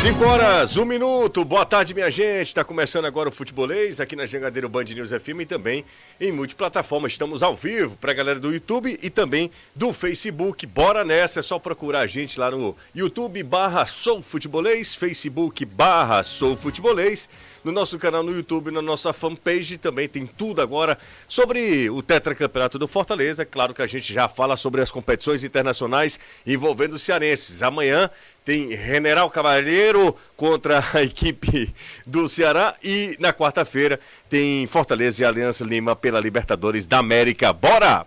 5 horas, 1 um minuto. Boa tarde, minha gente. Está começando agora o Futebolês aqui na Jangadeiro Band News FM e também em multiplataforma. Estamos ao vivo para a galera do YouTube e também do Facebook. Bora nessa, é só procurar a gente lá no YouTube barra Sou Futebolês, Facebook barra Sou Futebolês no nosso canal no YouTube, na nossa fanpage. Também tem tudo agora sobre o tetracampeonato do Fortaleza. Claro que a gente já fala sobre as competições internacionais envolvendo os cearenses. Amanhã tem General Cavalheiro contra a equipe do Ceará e na quarta-feira tem Fortaleza e Aliança Lima pela Libertadores da América. Bora!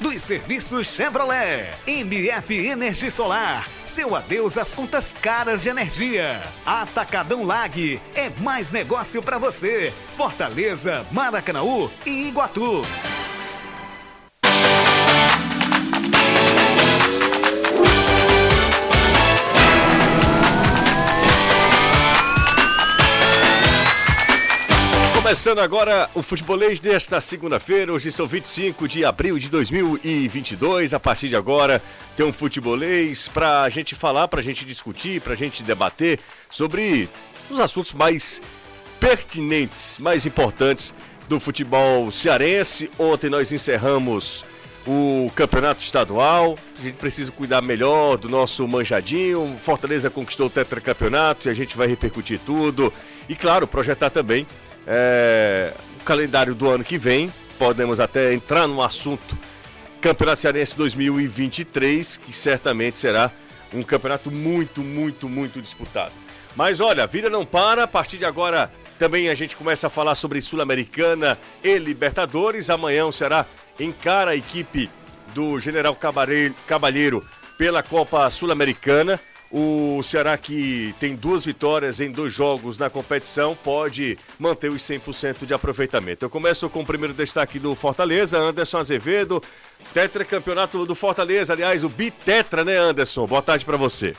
dos serviços Chevrolet. MF Energia Solar. Seu adeus às contas caras de energia. Atacadão Lag. É mais negócio para você. Fortaleza, Maracanaú e Iguatu. Começando agora o futebolês desta segunda-feira, hoje são 25 de abril de 2022. A partir de agora tem um futebolês para a gente falar, para a gente discutir, para a gente debater sobre os assuntos mais pertinentes, mais importantes do futebol cearense. Ontem nós encerramos o campeonato estadual. A gente precisa cuidar melhor do nosso manjadinho. Fortaleza conquistou o tetracampeonato e a gente vai repercutir tudo. E claro, projetar também é, o calendário do ano que vem. Podemos até entrar no assunto Campeonato Cearense 2023, que certamente será um campeonato muito, muito, muito disputado. Mas olha, a vida não para. A partir de agora também a gente começa a falar sobre Sul-Americana e Libertadores. Amanhã será encara a equipe do General Cabalheiro pela Copa Sul-Americana. O Ceará, que tem duas vitórias em dois jogos na competição, pode manter os 100% de aproveitamento. Eu começo com o primeiro destaque do Fortaleza, Anderson Azevedo, tetracampeonato do Fortaleza, aliás, o bitetra, né, Anderson? Boa tarde para você.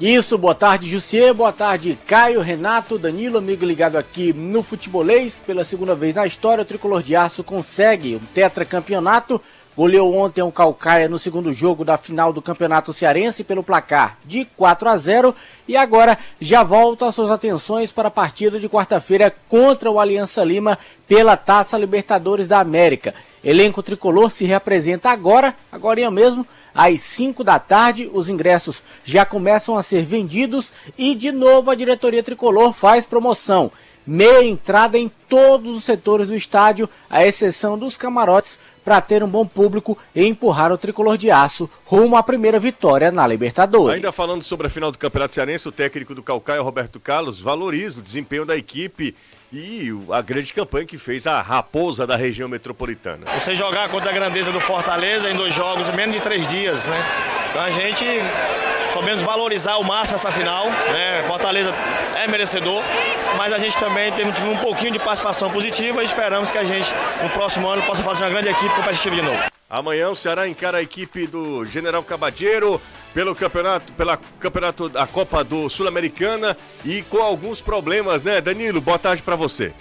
Isso, boa tarde, Jussier, boa tarde, Caio, Renato, Danilo, amigo ligado aqui no Futebolês. Pela segunda vez na história, o Tricolor de Aço consegue um tetracampeonato goleou ontem o Calcaia no segundo jogo da final do Campeonato Cearense pelo placar de 4 a 0 e agora já volta suas atenções para a partida de quarta-feira contra o Aliança Lima pela Taça Libertadores da América. Elenco tricolor se reapresenta agora, agora mesmo, às 5 da tarde. Os ingressos já começam a ser vendidos e de novo a diretoria tricolor faz promoção meia entrada em todos os setores do estádio, à exceção dos camarotes, para ter um bom público e empurrar o tricolor de aço rumo à primeira vitória na Libertadores. Ainda falando sobre a final do Campeonato Cearense, o técnico do Calcaia, Roberto Carlos, valoriza o desempenho da equipe e a grande campanha que fez a raposa da região metropolitana. Você jogar contra a grandeza do Fortaleza em dois jogos, em menos de três dias, né? Então a gente soubemos valorizar ao máximo essa final, né? Fortaleza é merecedor, mas a gente também teve um pouquinho de participação positiva e esperamos que a gente, no próximo ano, possa fazer uma grande equipe competitiva de novo. Amanhã o Ceará encara a equipe do General Cabadeiro pelo campeonato, pela campeonato da Copa do Sul-Americana e com alguns problemas, né, Danilo? Boa tarde para você.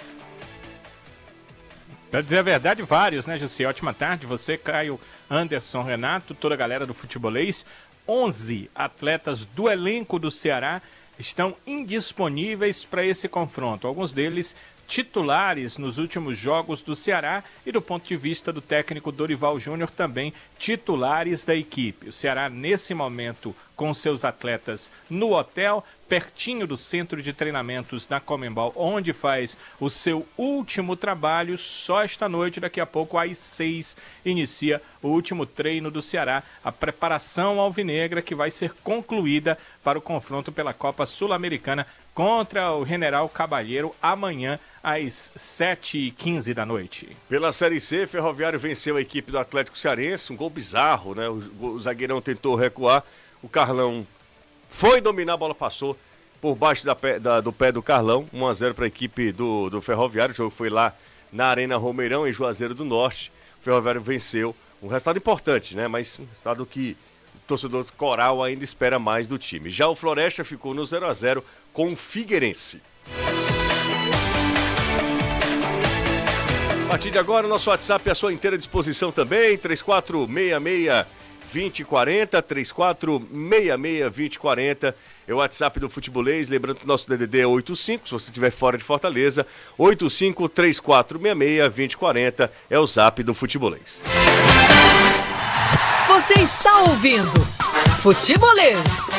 Pra dizer a verdade, vários, né, José? Ótima tarde. Você, Caio, Anderson, Renato, toda a galera do futebolês. 11 atletas do elenco do Ceará estão indisponíveis para esse confronto. Alguns deles titulares nos últimos jogos do Ceará e, do ponto de vista do técnico Dorival Júnior, também titulares da equipe. O Ceará, nesse momento, com seus atletas no hotel, pertinho do centro de treinamentos da Comembol, onde faz o seu último trabalho. Só esta noite, daqui a pouco, às seis, inicia o último treino do Ceará, a preparação alvinegra que vai ser concluída para o confronto pela Copa Sul-Americana contra o General Cabalheiro amanhã às 7h15 da noite. Pela Série C, Ferroviário venceu a equipe do Atlético Cearense, um gol bizarro, né? O, o zagueirão tentou recuar, o Carlão foi dominar, a bola passou por baixo da, da, do pé do Carlão, 1x0 para a equipe do, do Ferroviário. O jogo foi lá na Arena Romeirão, em Juazeiro do Norte. O Ferroviário venceu. Um resultado importante, né? Mas um resultado que o torcedor coral ainda espera mais do time. Já o Floresta ficou no 0 a 0 com o Figueirense. A partir de agora, nosso WhatsApp é à sua inteira disposição também, 3466 2040, 3466 2040 é o WhatsApp do Futebolês. Lembrando que o nosso DDD é 85, se você estiver fora de Fortaleza, 8534662040 é o zap do Futebolês. Você está ouvindo Futebolês.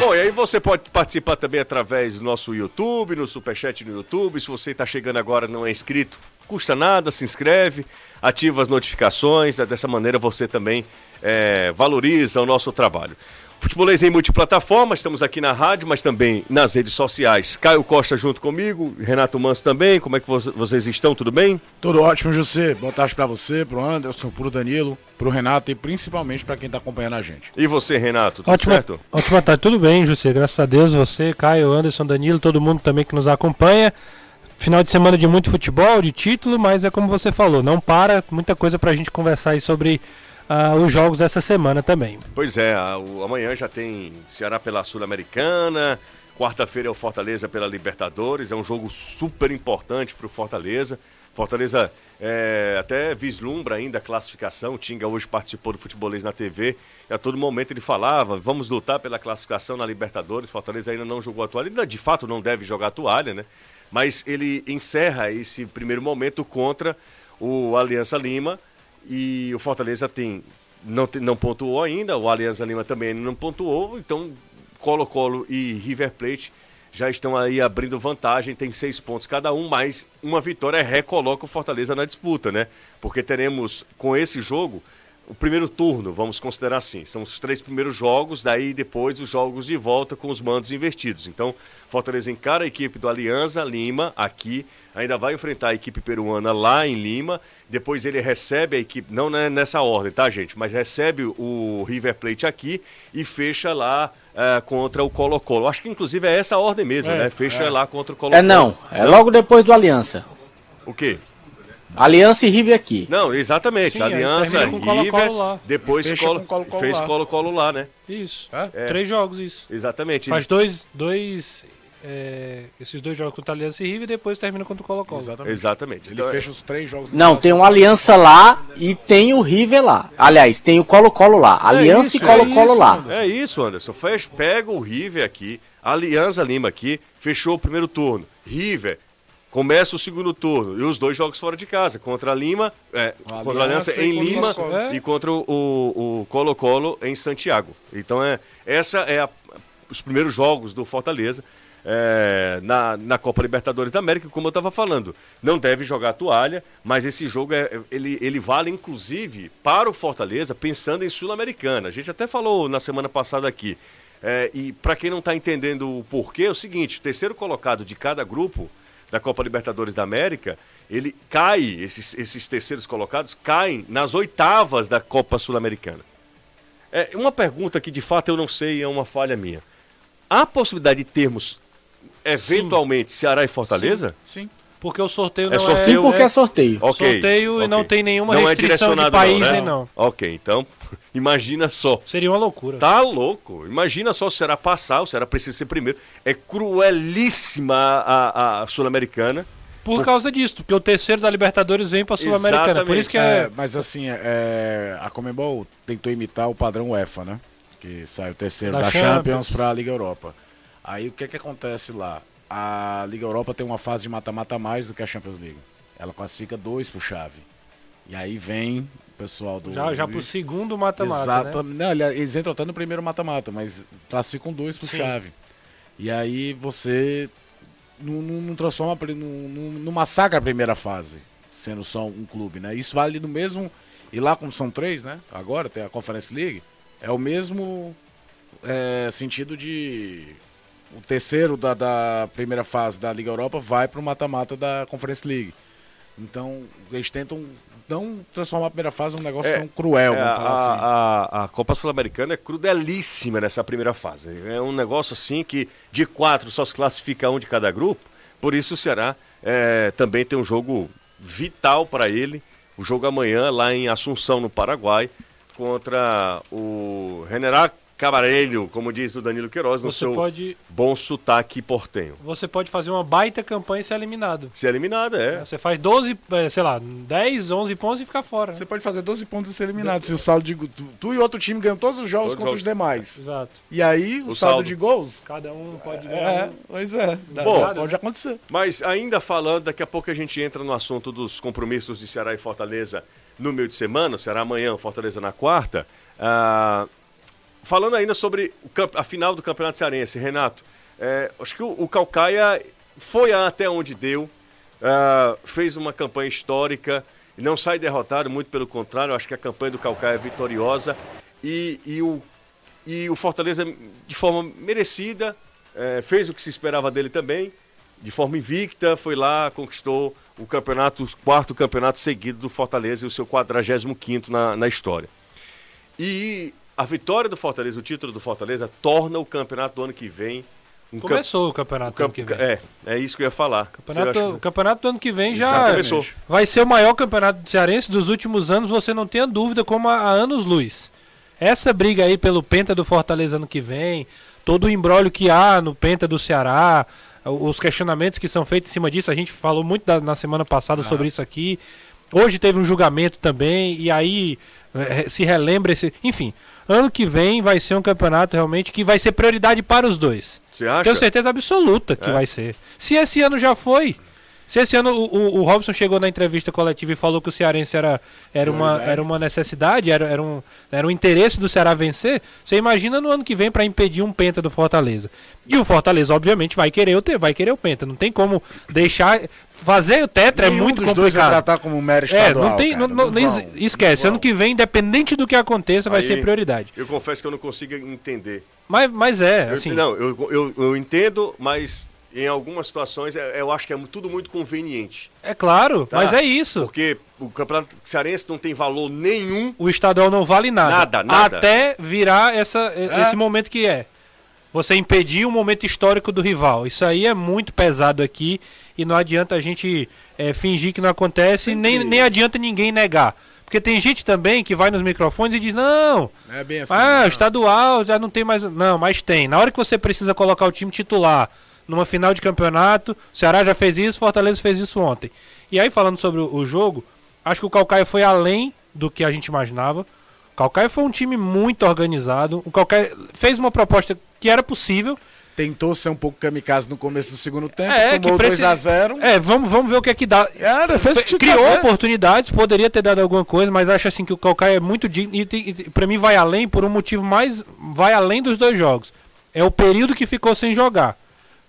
Bom, e aí você pode participar também através do nosso YouTube, no Superchat no YouTube. Se você está chegando agora não é inscrito, custa nada, se inscreve, ativa as notificações, dessa maneira você também é, valoriza o nosso trabalho. Futebolês em multiplataforma, estamos aqui na rádio, mas também nas redes sociais. Caio Costa junto comigo, Renato Manso também. Como é que vocês estão? Tudo bem? Tudo ótimo, José. Boa tarde para você, pro Anderson, pro Danilo, pro Renato e principalmente para quem está acompanhando a gente. E você, Renato, tudo ótima, certo? Ótima tarde, tudo bem, José. Graças a Deus, você, Caio, Anderson, Danilo, todo mundo também que nos acompanha. Final de semana de muito futebol, de título, mas é como você falou, não para, muita coisa para a gente conversar aí sobre uh, os jogos dessa semana também. Pois é, o, amanhã já tem Ceará pela Sul-Americana, quarta-feira é o Fortaleza pela Libertadores, é um jogo super importante para o Fortaleza. Fortaleza é, até vislumbra ainda a classificação. O Tinga hoje participou do futebolês na TV e a todo momento ele falava: vamos lutar pela classificação na Libertadores. Fortaleza ainda não jogou a toalha, ainda de fato não deve jogar a toalha, né? Mas ele encerra esse primeiro momento contra o Aliança Lima e o Fortaleza tem não, não pontuou ainda, o Aliança Lima também não pontuou, então Colo-Colo e River Plate já estão aí abrindo vantagem, tem seis pontos cada um, mas uma vitória recoloca o Fortaleza na disputa, né? Porque teremos com esse jogo o primeiro turno, vamos considerar assim. São os três primeiros jogos, daí depois os jogos de volta com os mandos invertidos. Então, Fortaleza encara a equipe do Aliança Lima aqui, ainda vai enfrentar a equipe peruana lá em Lima. Depois ele recebe a equipe, não é nessa ordem, tá, gente? Mas recebe o River Plate aqui e fecha lá uh, contra o Colo-Colo. Acho que inclusive é essa a ordem mesmo, é, né? Fecha é. lá contra o Colo-Colo. É não, é logo depois do Aliança. O quê? Aliança e River aqui. Não, exatamente. Sim, Aliança, River, Colo -Colo lá. depois Colo, Colo -Colo fez Colo-Colo lá, né? Isso. É? Três jogos, isso. Exatamente. Faz dois, dois é, esses dois jogos contra a Aliança e River e depois termina contra o Colo-Colo. Exatamente. Exatamente. Ele então, fecha os três jogos. Não, tem o Aliança lá e tem o River lá. Aliás, tem o Colo-Colo lá. É Aliança isso, e Colo-Colo é lá. É isso, Anderson. Fecha, pega o River aqui, Aliança Lima aqui, fechou o primeiro turno. River, começa o segundo turno. E os dois jogos fora de casa, contra a Lima, é, a contra a Aliança em Lima e contra o Colo-Colo em Santiago. Então é essa é a, os primeiros jogos do Fortaleza. É, na, na Copa Libertadores da América, como eu estava falando, não deve jogar a toalha, mas esse jogo é, ele, ele vale inclusive para o Fortaleza, pensando em Sul-Americana. A gente até falou na semana passada aqui. É, e para quem não está entendendo o porquê, é o seguinte: o terceiro colocado de cada grupo da Copa Libertadores da América, ele cai, esses, esses terceiros colocados caem nas oitavas da Copa Sul-Americana. É uma pergunta que de fato eu não sei, é uma falha minha. Há possibilidade de termos eventualmente Sim. Ceará e Fortaleza? Sim. Sim. Porque o sorteio é não sorteio, é... Sim, porque é sorteio. Okay. Sorteio okay. e não tem nenhuma não é restrição é de país não, né? nem não. Ok, então Imagina só. Seria uma loucura. Tá louco. Imagina só se será passar, o Ceará precisa ser primeiro. É cruelíssima a, a Sul-Americana. Por, Por causa disso, porque o terceiro da Libertadores vem para Sul-Americana. Por isso que é... é mas assim, é, a Comembol tentou imitar o padrão UEFA, né? Que sai o terceiro da, da Champions, para a Liga Europa. Aí o que é que acontece lá? A Liga Europa tem uma fase de mata-mata mais do que a Champions League. Ela classifica dois pro chave. E aí vem pessoal do. Já, já pro segundo mata-mata. Exato. Né? Não, eles entram até no primeiro mata-mata, mas classificam dois por Sim. chave. E aí você não, não, não transforma, não, não, massacra a primeira fase, sendo só um clube, né? Isso vale no mesmo. E lá, como são três, né? Agora tem a Conference League, é o mesmo é, sentido de. O terceiro da, da primeira fase da Liga Europa vai para o mata-mata da Conference League. Então, eles tentam não transformar a primeira fase num negócio É, tão cruel, É, vamos a, falar assim. a- a Copa Sul-Americana é crudelíssima nessa primeira fase. É um negócio assim que de quatro só se classifica um de cada grupo. Por isso o Ceará é, também tem um jogo vital para ele. O jogo amanhã lá em Assunção, no Paraguai, contra o General Cabarelho, como diz o Danilo Queiroz, no Você seu pode, bom sotaque portenho. você pode fazer uma baita campanha e ser eliminado. Se eliminada, é. Você faz 12, eh, sei lá, 10, 11 pontos e fica fora. né? Você pode fazer 12 pontos e ser eliminado. Se o saldo de. Tu, tu e outro time ganham todos os jogos Todos contra os os demais. Exato. E aí, o, O saldo, saldo. de gols. Cada um pode ganhar. É, pois é. Dá- Bom. pode acontecer. Mas ainda falando, daqui a pouco a gente entra no assunto dos compromissos de Ceará e Fortaleza no meio de semana, Ceará amanhã, Fortaleza na quarta. Ah, falando ainda sobre a final do Campeonato Cearense, Renato, é, acho que o, o Calcaia foi até onde deu, ah, fez uma campanha histórica, não sai derrotado, muito pelo contrário, acho que a campanha do Calcaia é vitoriosa e, e o e o Fortaleza, de forma merecida, eh, fez o que se esperava dele também, de forma invicta, foi lá, conquistou o campeonato, o quarto campeonato seguido do Fortaleza e o seu 45 na, na história. E a vitória do Fortaleza, o título do Fortaleza, torna o campeonato do ano que vem um camp- Começou o campeonato do camp- ano que vem. É, é isso que eu ia falar. O campeonato, o campeonato do ano que vem já Já começou. vai ser o maior campeonato cearense dos últimos anos, você não tenha dúvida, como há há anos-luz. Essa briga aí pelo Penta do Fortaleza ano que vem, todo o embrólio que há no Penta do Ceará, o- os questionamentos que são feitos em cima disso, a gente falou muito da- na semana passada sobre isso aqui. Hoje teve um julgamento também, e aí eh, se relembra esse. Enfim, ano que vem vai ser um campeonato realmente que vai ser prioridade para os dois. Você acha? Tenho certeza absoluta que É. vai ser. Se esse ano já foi. Se esse ano o, o, o Robson chegou na entrevista coletiva e falou que o Cearense era, era, uma, era uma necessidade, era, era, um, era um interesse do Ceará vencer, você imagina no ano que vem para impedir um penta do Fortaleza. E o Fortaleza, obviamente, vai querer o, te- vai querer o penta. Não tem como deixar. Fazer o Tetra é Nenhum muito dos dois vai complicado. tratar como mero É, estadual. não tem. cara, não- não- não vão, esquece, não ano que vem, independente do que aconteça, vai Aí, ser prioridade. Eu confesso que eu não consigo entender. Mas, mas é, Eu- assim. não, eu, eu, eu entendo, mas em algumas situações é- eu acho que é tudo muito conveniente. É claro, Tá. mas é isso. Porque o campeonato cearense não tem valor nenhum. o estadual não vale nada. Nada, nada. Até virar essa, esse momento que é. Você impedir o momento histórico do rival. Isso aí é muito pesado aqui e não adianta a gente é, fingir que não acontece, Sempre. nem, nem adianta ninguém negar. Porque tem gente também que vai nos microfones e diz: não, Não é bem assim. ah, não. estadual já não tem mais. Não, mas tem. Na hora que você precisa colocar o time titular numa final de campeonato, o Ceará já fez isso, Fortaleza fez isso ontem. E aí, falando sobre o, jogo, acho que o Calcaia foi além do que a gente imaginava. O Calcaia foi um time muito organizado. O Calcaia fez uma proposta que era possível. Tentou ser um pouco kamikaze no começo do segundo tempo, É, tomou que preci- 2x0. É, vamos, vamos ver o que é que dá. Era, fez que Criou fazer. oportunidades, poderia ter dado alguma coisa, mas acho assim que o Calcaia é muito digno. E, tem- e pra mim vai além por um motivo mais. Vai além dos dois jogos. É o período que ficou sem jogar.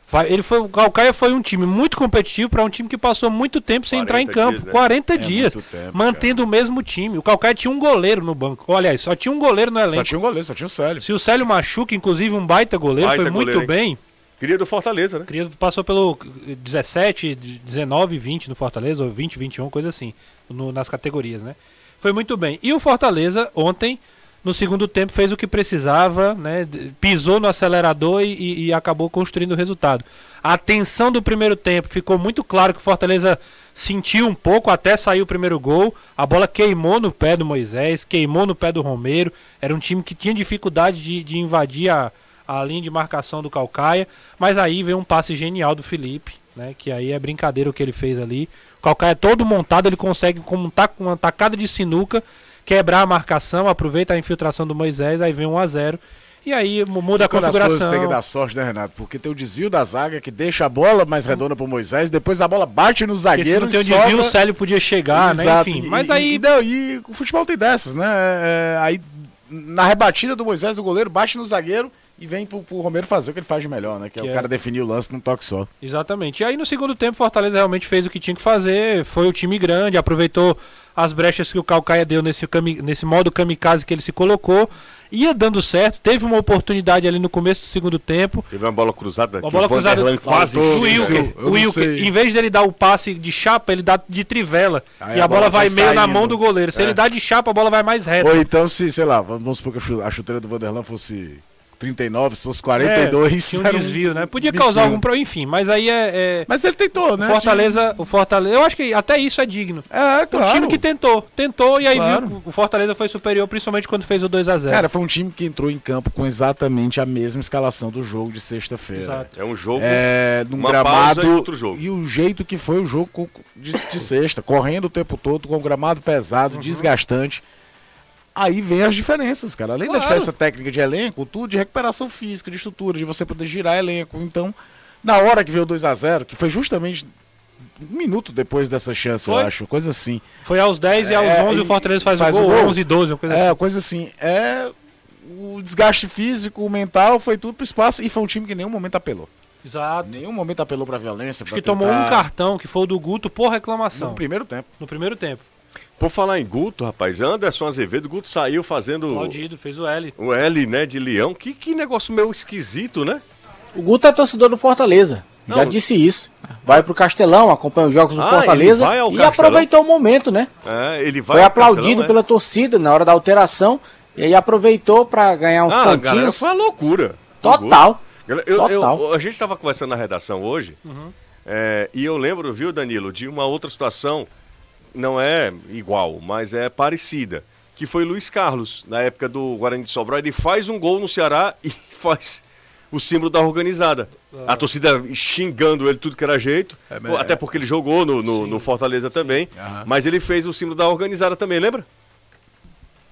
Vai- ele foi, o Calcaia foi um time muito competitivo para um time que passou muito tempo sem entrar em 40 campo. dias, né? 40 É dias. tempo, mantendo o mesmo time. O Calcaia tinha um goleiro no banco. Olha aí, só tinha um goleiro no Só elenco. tinha um goleiro, só tinha o Célio. Se o Célio machuca, inclusive um baita goleiro, Baita foi muito hein? bem. Queria do Fortaleza, né? Queria- Passou pelo 17, 19, 20 no Fortaleza, ou 20, 21, coisa assim, no- nas categorias, né? Foi muito bem. E o Fortaleza, ontem, no segundo tempo, fez o que precisava, né? Pisou no acelerador e, e- acabou construindo o resultado. A tensão do primeiro tempo ficou muito claro que o Fortaleza sentiu um pouco até sair o primeiro gol. A bola queimou no pé do Moisés, queimou no pé do Romero. Era um time que tinha dificuldade de, de invadir a, a linha de marcação do Calcaia. Mas aí veio um passe genial do Felipe, né? Que aí é brincadeira o que ele fez ali. O Calcaia todo montado, ele consegue, como com uma tacada de sinuca, quebrar a marcação, aproveita a infiltração do Moisés, aí vem 1 a 0 E aí mu- muda a Quando as coisas configuração. tem que dar sorte, né, Renato? Porque tem o desvio da zaga que deixa a bola mais redonda pro Moisés, depois a bola bate no Porque se zagueiro não tem o e desvio, o sobra- Célio podia chegar, né? Exato. Enfim, E- mas e- aí E, não, e o futebol tem dessas, né? É, aí, na rebatida do Moisés, do goleiro, bate no zagueiro e vem pro, pro Romero fazer o que ele faz de melhor, né? Que, Que é é- o cara definir o lance num toque só. Exatamente. E aí no segundo tempo, Fortaleza realmente fez o que tinha que fazer. Foi o time grande, aproveitou as brechas que o Calcaia deu nesse, nesse modo kamikaze que ele se colocou. Ia dando certo, teve uma oportunidade ali no começo do segundo tempo. Teve uma bola cruzada Uma bola o Vanderlan cruzada quase o Faltou, chuta. Wilker. O Wilker, em vez dele dar o passe de chapa, ele dá de trivela. Aí e a a bola, bola vai vai meio na saindo. mão do goleiro. Se É. ele dá de chapa, a bola vai mais reta. Ou então, se, sei lá, vamos supor que a chuteira do Vanderlan fosse 39, se fosse 42, É, tinha um desvio, né? Podia causar algum problema, enfim. Mas aí é. é- Mas ele tentou, o né? Fortaleza, o Fortaleza. Eu acho que até isso é digno. É, O claro. time que tentou, tentou e aí Claro. viu que o Fortaleza foi superior, principalmente quando fez o 2 a 0 Cara, foi um time que entrou em campo com exatamente a mesma escalação do jogo de sexta-feira. Exato. É um jogo. É, num Uma gramado pausa e outro jogo. e o jeito que foi o jogo de, de sexta, correndo o tempo todo, com o gramado pesado, Uhum. desgastante. Aí vem as diferenças, cara. Além da Claro. diferença técnica de elenco, tudo de recuperação física, de estrutura, de você poder girar elenco. Então, na hora que veio o 2 a 0 que foi justamente um minuto depois dessa chance, Foi. eu acho, coisa assim. Foi aos 10 e aos É, 11 o e- Fortaleza faz, faz o o gol, gol. 11 e 12, uma coisa É, assim. coisa assim. É. O desgaste físico, o mental, foi tudo pro espaço e foi um time que em nenhum momento apelou. Exato. Nenhum momento apelou pra violência. Acho pra que tomou tentar- um cartão, que foi o do Guto, por reclamação. no primeiro tempo. No primeiro tempo. Por falar em Guto, rapaz, Anderson Azevedo, Guto saiu fazendo Aplaudido, fez o L. o L, né, de leão. Que, que negócio meio esquisito, né? O Guto é torcedor do Fortaleza. Já Não. disse isso. Vai pro Castelão, acompanha os jogos do Ah, Fortaleza ele vai ao e Castelão? aproveitou o momento, né? É, ele vai Foi aplaudido Castelão, né? pela torcida na hora da alteração e aí aproveitou pra ganhar uns Ah, galera, pontinhos. foi uma loucura. Total. Eu- eu- Total. eu- a gente estava conversando na redação hoje é, e eu lembro, viu, Danilo, de uma outra situação, não é igual, mas é parecida, que foi Luiz Carlos, na época do Guarani de Sobral. Ele faz um gol no Ceará e faz o símbolo da organizada. A torcida xingando ele tudo que era jeito, mas- até porque ele jogou no, no- no Fortaleza também, mas ele fez o símbolo da organizada também, lembra?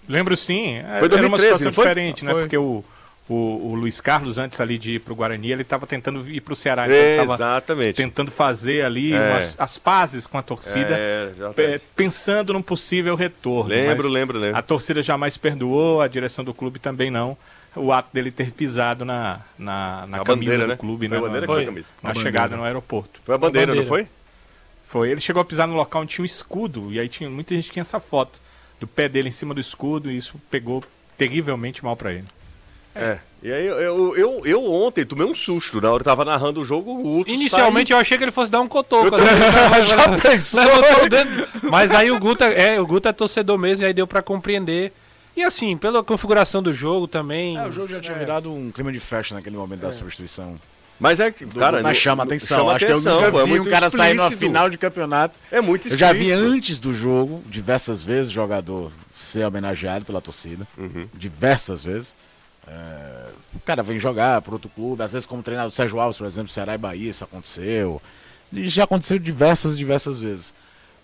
Lembro sim. É, Foi Era uma 2013, situação diferente, né? Foi. Porque o, o, o Luiz Carlos, antes ali de ir pro Guarani, ele estava tentando ir pro Ceará. Então Exatamente. tentando fazer ali É. umas- as pazes com a torcida, É, já é, pensando num possível retorno. Lembro, lembro, lembro. A torcida jamais perdoou, a direção do clube também não. O ato dele ter pisado na, na, na camisa bandeira, do né? clube, Foi né? a bandeira na, que foi a camisa. na A chegada bandeira. no aeroporto. Foi a bandeira, não bandeira. foi? Foi, ele chegou a pisar no local onde tinha um escudo, e aí tinha, muita gente tinha essa foto do pé dele em cima do escudo, e isso pegou terrivelmente mal pra ele. É. E aí eu, eu, eu, eu ontem tomei um susto na hora que eu tava narrando o jogo. O Guto Inicialmente eu achei que ele fosse dar um cotoco. Eu assim, também- já- pensou? Mas aí o Guto é, o Guto é torcedor mesmo, e aí deu pra compreender. E assim, pela configuração do jogo também. É, o jogo já tinha virado um clima de festa naquele momento da substituição. Mas é que, cara. mas chama atenção. Chama Acho atenção, que eu pô, é nunca vi um muito cara sair numa explícito. final de campeonato. É muito Eu já vi explícito. antes do jogo, diversas vezes, jogador ser homenageado pela torcida. Uhum. Diversas vezes. É, o cara vem jogar para outro clube, às vezes como treinador Sérgio Alves, por exemplo, Ceará e Bahia, isso aconteceu. E já aconteceu diversas, diversas vezes.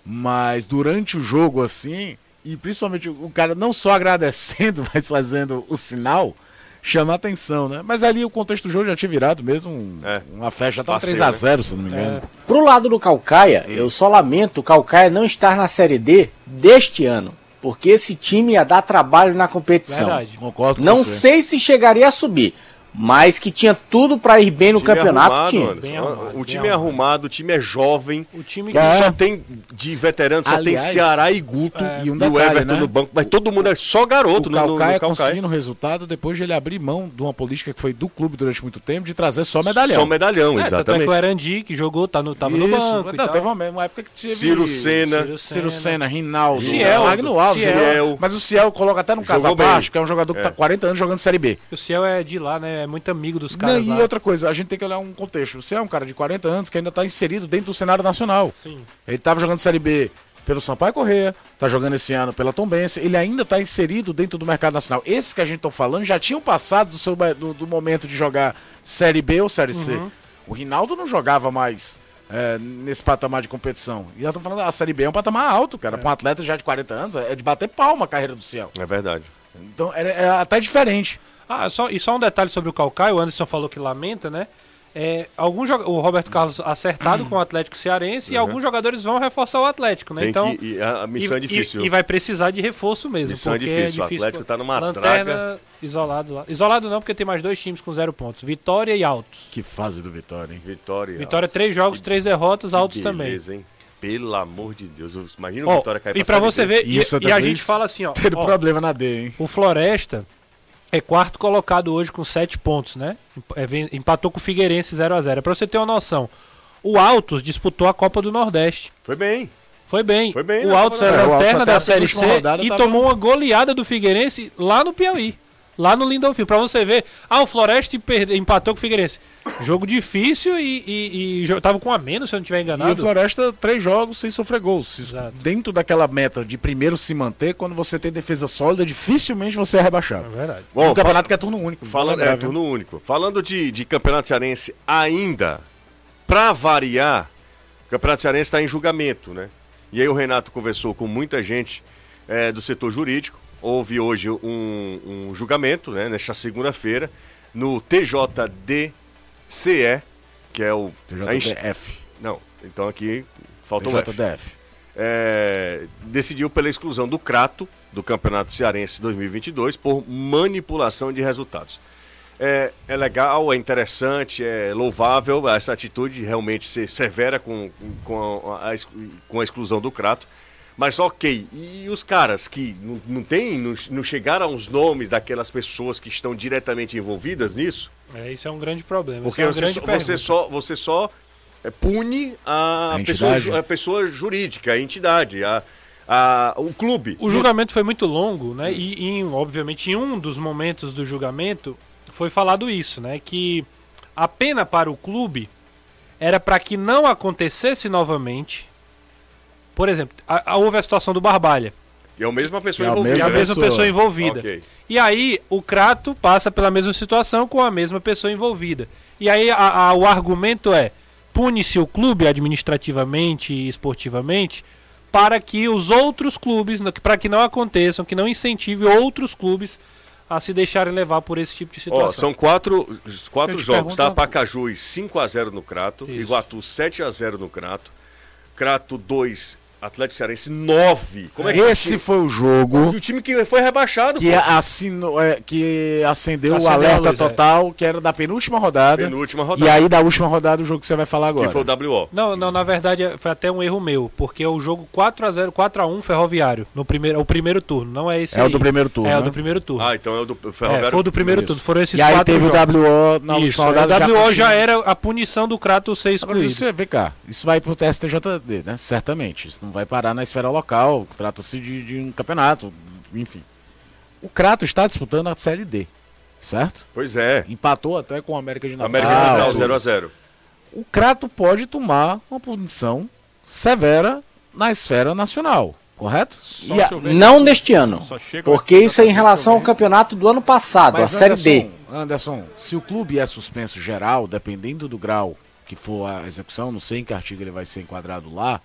Mas durante o jogo, assim, e principalmente o cara não só agradecendo, mas fazendo o sinal, chama a atenção, né? Mas ali o contexto do jogo já tinha virado mesmo um- É. uma festa, já tava Passeio, 3x0, se não me engano. É, Pro lado do Calcaia, eu só lamento o Calcaia não estar na Série D deste ano. Porque esse time ia dar trabalho na competição. verdade. Concordo com Não você. sei se chegaria a subir, mas que tinha tudo pra ir bem no Time campeonato arrumado, tinha. Anderson. Bem arrumado, o bem time é arrumado. o time é jovem. O time É. Só tem de veterano, só Aliás, tem Ceará e Guto e um e o detalhe, Everton né? no banco. Mas todo mundo é só garoto o no, no, no Calcaia conseguindo o resultado depois de ele abrir mão de uma política que foi do clube durante muito tempo de trazer só medalhão. Só medalhão, É, tanto é exatamente. que o Erandi, que jogou, tá no, tava no Isso, banco. e não, teve uma, uma época que teve Ciro Senna. Ciro Ciro Senna, Rinaldo, Ciel, Magno Alves. Ciel. Ciel. Mas o Ciel coloca até num caso abaixo, que é um jogador que tá É. 40 anos jogando Série B. O Ciel é de lá, né? É muito amigo dos Não, caras e lá. outra coisa, a gente tem que olhar um contexto. O Ciel é um cara de 40 anos que ainda está inserido dentro do cenário nacional. Sim. Ele estava jogando Série B pelo Sampaio Correia, tá jogando esse ano pela Tombense, ele ainda está inserido dentro do mercado nacional. Esses que a gente está falando já tinham passado do, seu, do, do momento de jogar Série B ou Série C. Uhum. O Rinaldo não jogava mais é, nesse patamar de competição. E nós estamos falando, a Série B é um patamar alto, cara. Para um atleta já de 40 anos, é de bater palma a carreira do Ciel. É verdade. Então é, é até diferente. Ah, só, e só um detalhe sobre o Calcaio, o Anderson falou que lamenta, né? É, alguns joga- o Roberto Carlos acertado com o Atlético Cearense e alguns jogadores vão reforçar o Atlético, né? Tem então, que, e a, a missão e, é difícil. E, e vai precisar de reforço mesmo. Missão é porque difícil, o Atlético tá numa Lanterna, draga. isolado lá. Isolado não, porque tem mais dois times com zero pontos. Vitória e Altos. Que fase do Vitória, hein? Vitória. Vitória, três jogos, três derrotas, Altos também. Beleza, hein? Pelo amor de Deus, imagina o Ó, Vitória cair e pra Série você ver, e, E a gente fala assim, ó, Tendo ó, problema na D, hein? o Floresta é quarto colocado hoje com sete pontos, né? É, Empatou com o Figueirense 0 a 0 Pra você ter uma noção, o Altos disputou a Copa do Nordeste. Foi bem. Foi bem. Foi bem o Altos era. É, Altos lanterna da a Série C rodada e tava- tomou uma goleada do Figueirense lá no Piauí. Lá no Lindolfo. Pra você ver, ah, o Floresta empatou com o Figueirense. Jogo difícil e, e, e tava com a menos, se eu não estiver E o enganado. Floresta, três jogos sem sofrer gols. Exato. Dentro daquela meta de primeiro se manter, quando você tem defesa sólida, dificilmente você é É rebaixado. verdade. Bom, um campeonato que é turno único. Falando, é, turno único. Falando de, de Campeonato Cearense ainda, pra variar, o Campeonato Cearense está em julgamento, né? E aí o Renato conversou com muita gente é, do setor jurídico. Houve hoje um, um julgamento, né, nesta segunda-feira, no TJDCE, que é o... TJDF. Não, então aqui falta um F TJDF. é, decidiu pela exclusão do Crato do Campeonato Cearense 2022 por manipulação de resultados. É, é legal, é interessante, é louvável essa atitude de realmente ser severa com, com, a, com a exclusão do Crato. Mas ok, e os caras que não, não tem, não, não chegaram aos nomes daquelas pessoas que estão diretamente envolvidas nisso? É, isso é um grande problema. Porque é você, grande só, você só, você só é, pune a, A pessoa, a pessoa jurídica, a entidade, a, a, o clube. O julgamento foi muito longo, né? E, em, obviamente, em um dos momentos do julgamento foi falado isso, né? Que a pena para o clube era para que não acontecesse novamente. Por exemplo, a, a- houve a situação do Barbalha. E é a mesma pessoa É a envolvida. E a mesma mesma pessoa. pessoa envolvida. Ok. E aí o Crato passa pela mesma situação com a mesma pessoa envolvida. E aí a- a- o argumento é: pune-se o clube administrativamente e esportivamente para que os outros clubes, para que não aconteçam, que não incentive outros clubes a se deixarem levar por esse tipo de Ó, situação. são quatro, quatro jogos, tá? Pacajus 5x0 no Crato, Isso. Iguatu 7x0 no Crato, Crato 2, Atlético Cearense 9. Como é que Esse o foi o jogo e o time que foi rebaixado, que, assinou, é, que acendeu, Acendeu o alerta luz, é. total, que era da penúltima rodada. Penúltima E rodada. aí, da última rodada, o jogo que você vai falar agora. que foi o WO. Não, não, na verdade é- foi até um erro meu, porque o jogo 4 a 0, 4 a 1 Ferroviário no primeiro, o primeiro turno, não é esse É o aí. do primeiro turno, É o né? do primeiro turno. Ah, então é o do É, Ferroviário. foi o do primeiro Isso. turno. Foram esses E aí teve jogos. o WO na Isso, última rodada. o WO já era a punição do Kratos ser Agora, excluído. você vê cá, isso vai pro TSTJD, né? Certamente. Isso não vai parar na esfera local, trata-se de, de um campeonato, enfim. O Crato está disputando a Série D, certo? Pois é. Empatou até com o América de Natal. América de Natal tudo. 0x0. O Crato pode tomar uma punição severa na esfera nacional, correto? Só E a- não neste ano. Porque nesse isso é em campeonato relação ao campeonato do ano passado, a Série D. Anderson, se o clube é suspenso geral, dependendo do grau que for a execução, não sei em que artigo ele vai ser enquadrado lá,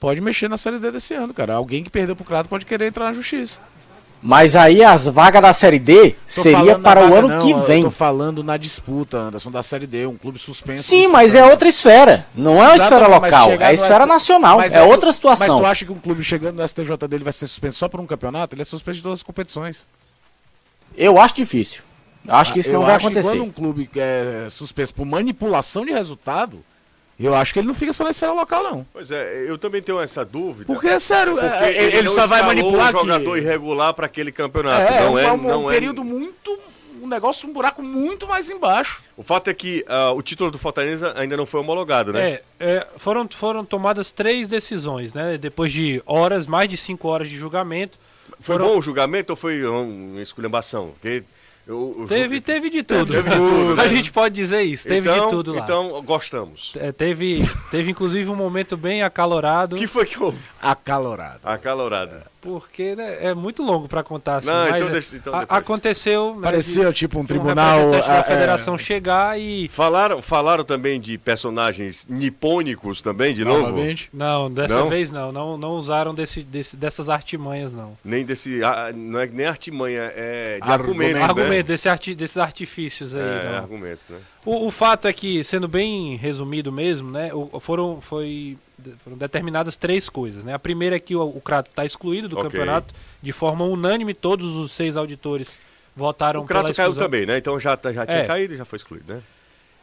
pode mexer na Série D desse ano, cara. Alguém que perdeu pro Crato pode querer entrar na justiça. Mas aí as vagas da Série D Tô seria para na o vaga, ano não, que Eu vem. tô falando na disputa, Anderson, da Série D, um clube suspenso. Sim, mas é outra esfera. Não é uma esfera local, é a esfera ST nacional. Mas É tu- outra situação. Mas tu acha que um clube chegando no STJ dele vai ser suspenso só por um campeonato? Ele é suspenso de todas as competições. Eu acho difícil. Acho que isso Ah, Eu não vai acontecer. quando um clube é suspenso por manipulação de resultado, eu acho que ele não fica só na esfera local, não. Pois é, eu também tenho essa dúvida. Porque, sério, Porque é, ele, ele, só vai manipular um jogador aqui. irregular para aquele campeonato. É, não um, é, um, não um é- período muito. Um negócio, um buraco muito mais embaixo. O fato é que ah, o título do Fortaleza ainda não foi homologado, né? É, é, foram, foram tomadas três decisões, né? Depois de horas, mais de cinco horas de julgamento. Foi foram- bom o julgamento ou foi uma esculhambação? Porque eu, eu- Teve, teve de tudo. Teve de tudo, né? A gente pode dizer isso, teve então, de tudo lá. Então, gostamos. É, teve, teve inclusive um momento bem acalorado, O que foi que houve? Acalorado. Acalorado. Porque né, é muito longo para contar assim. Não, mas então é, deixa- então a- aconteceu. né, Parecia de- tipo um de tribunal. representante ah, da é, federação chegar e. Falaram, falaram também de personagens nipônicos também, de novo? novamente. Não, dessa Não? vez não, não. Não usaram desse, desse- dessas artimanhas, não. Nem desse. ah, não é nem artimanha, é de Argumento. argumentos. Argumento, Né? desse arti- desses artifícios aí. É, não. argumentos, né? O, o fato é que, sendo bem resumido mesmo, né, foram, foi, foram determinadas três coisas. Né? A primeira é que o, o Crato está excluído do Ok. campeonato de forma unânime, todos os seis auditores votaram O pela Crato caiu exclusão. também, né? Então já, tá- já tinha É. caído e já foi excluído, né?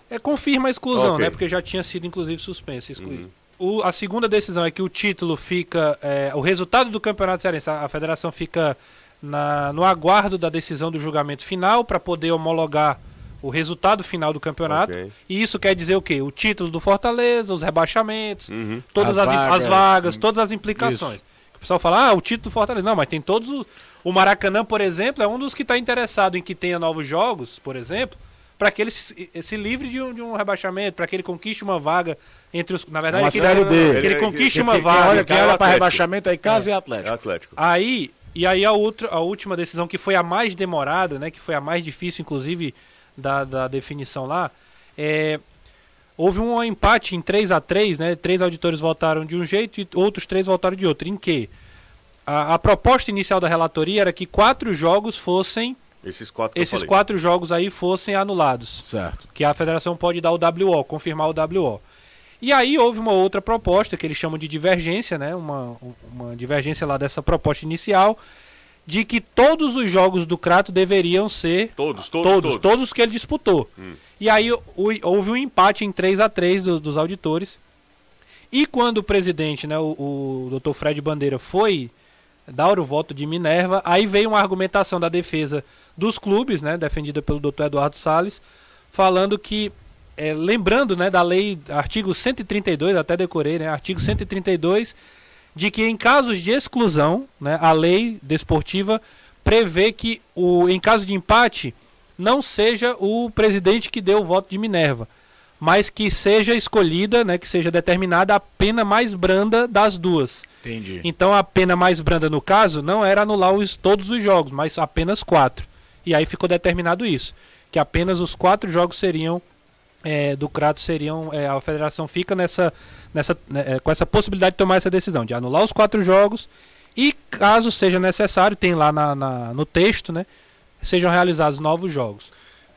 É, confirma a exclusão, Ok. né? Porque já tinha sido, inclusive, suspenso excluído. Uhum. o- a segunda decisão é que o título fica. é, o resultado do campeonato cearense, a, a federação fica na- no aguardo da decisão do julgamento final para poder homologar o resultado final do campeonato. Ok. E isso quer dizer o quê? O título do Fortaleza, os rebaixamentos, Uhum. todas As as, as vagas, vagas, sim. todas as implicações. O pessoal fala, ah, o título do Fortaleza. Não, mas tem todos os. O Maracanã, por exemplo, é um dos que está interessado em que tenha novos jogos, por exemplo, para que ele se, se livre de um, de um rebaixamento, para que ele conquiste uma vaga entre os. Na verdade, Uma que ele- série D. que ele Ele- conquiste que- uma Quem vaga. olha, quem cara, olha para rebaixamento aí, Casa e É Atlético. Atlético. Aí, e aí a, outra, a última decisão, que foi a mais demorada, né, que foi a mais difícil, inclusive, da, da definição lá, é, houve um empate em 3 a 3 né? Três auditores votaram de um jeito e outros três votaram de outro. Em que? A, a proposta inicial da relatoria era que quatro jogos fossem. Esses quatro que eu Esses falei. quatro jogos aí fossem anulados Certo. que a federação pode dar o WO, confirmar o WO. E aí houve uma outra proposta que eles chamam de divergência, né? Uma, uma divergência lá dessa proposta inicial, de que todos os jogos do Crato deveriam ser Todos, todos, todos, todos. todos que ele disputou. E aí o- houve um empate em 3 a 3 dos, dos auditores. E quando o presidente, né, o, o Dr. Fred Bandeira, foi dar o voto de Minerva, aí veio uma argumentação da defesa dos clubes, né, defendida pelo Dr. Eduardo Salles, falando que, é, lembrando né, da lei, artigo 132, até decorei, né, artigo 132, de que em casos de exclusão, né, a lei desportiva prevê que o, em caso de empate não seja o presidente que deu o voto de Minerva, mas que seja escolhida, né, que seja determinada a pena mais branda das duas. Entendi. Então a pena mais branda no caso não era anular os, todos os jogos, mas apenas quatro. E aí ficou determinado isso, que apenas os quatro jogos seriam é, do Crato seriam é, a federação fica nessa, nessa né, é, com essa possibilidade de tomar essa decisão de anular os quatro jogos e caso seja necessário tem lá na, na- no texto, né, sejam realizados novos jogos.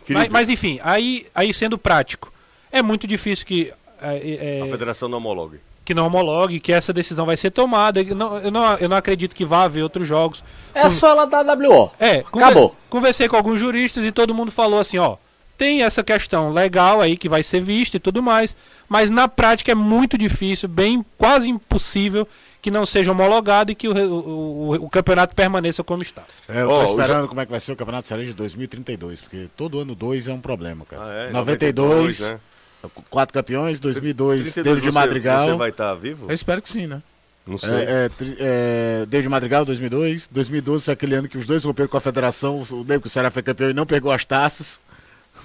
Mas, mas, enfim, aí, aí sendo prático, é muito difícil que é, é, A federação não homologue. que não homologue, que essa decisão vai ser tomada. Eu não, eu não, eu não acredito que vá haver outros jogos. É só ela dar WO. É, conver- Acabou. Conversei com alguns juristas e todo mundo falou assim, ó, tem essa questão legal aí que vai ser vista e tudo mais, mas na prática é muito difícil, bem quase impossível que não seja homologado e que o, o, o- o campeonato permaneça como está. É, eu Ó, tô o esperando como é que vai ser o Campeonato Cearense de 2032, porque todo ano 2 é um problema, cara. Ah, é? 92, né? quatro campeões, 2002, 32 David você- Madrigal. Você vai estar vivo? Eu espero que sim, né? Não sei. É, é, é, David Madrigal, 2002. 2012 foi aquele ano que os dois romperam com a federação. O lembro que o Ceará foi campeão e não pegou as taças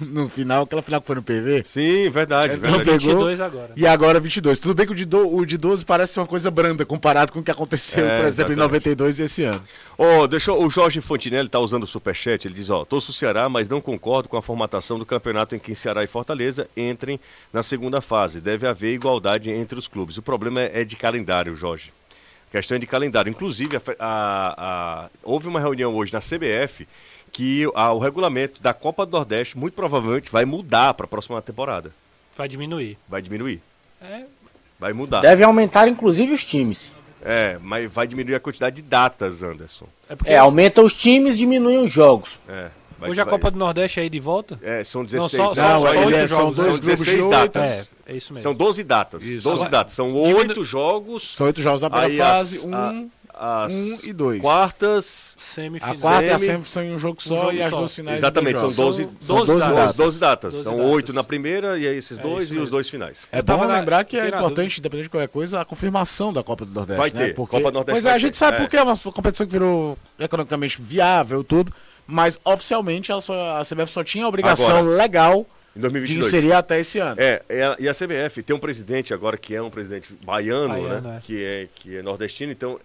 no final. Aquela final que foi no PV. Sim, verdade, É, verdade. não pegou. 22 agora. E agora 22. Tudo bem que o de, do- o de 12 parece ser uma coisa branda comparado com o que aconteceu, É, por exemplo, em exatamente. 92 e esse ano. Ó, deixa o Jorge Fontinelli tá usando o superchat, ele diz, ó, torço o Ceará, mas não concordo com a formatação do campeonato em que Ceará e Fortaleza entrem na segunda fase. Deve haver igualdade entre os clubes. O problema é, é de calendário, Jorge. Questão de calendário. Inclusive, a a- a- houve uma reunião hoje na CBF que a- o regulamento da Copa do Nordeste muito provavelmente vai mudar para a próxima temporada. Vai diminuir. Vai diminuir. É, Vai mudar. Deve aumentar, inclusive, os times. É, mas vai diminuir a quantidade de datas, Anderson. é porque É, aumenta os times, diminuem os jogos. É, vai- hoje a vai- Copa do Nordeste é aí de volta? É, são Não, 16 só- datas. só- só é- são jogos. dois São grupos de 16 oito. datas. É, é isso mesmo. São 12 datas. Isso. 12 Só- datas. São Diminu- oito jogos. São oito jogos na primeira Aí fase, as- um, a- as um e dois. Quartas. a Semifinal. quarta e a Semi- sempre são em um jogo Um só jogo e as só. duas finais. em Exatamente, são jogos. 12, São 12 12 datas. datas. 12 datas. 12 São datas. oito na primeira e aí esses É dois e os dois finais. É bom na- lembrar que é importante, independente de qualquer coisa, a confirmação da Copa do Nordeste. Vai né? ter. Porque... Copa do Nordeste Pois é, a gente ter. sabe É. porque é uma competição que virou economicamente viável tudo, mas oficialmente ela só- a CBF só tinha a obrigação Agora, legal Em de 2022. inserir até esse ano. É, é, e a CBF tem um presidente agora que é um presidente baiano, Baiano, né? é. Que, é, que é nordestino, então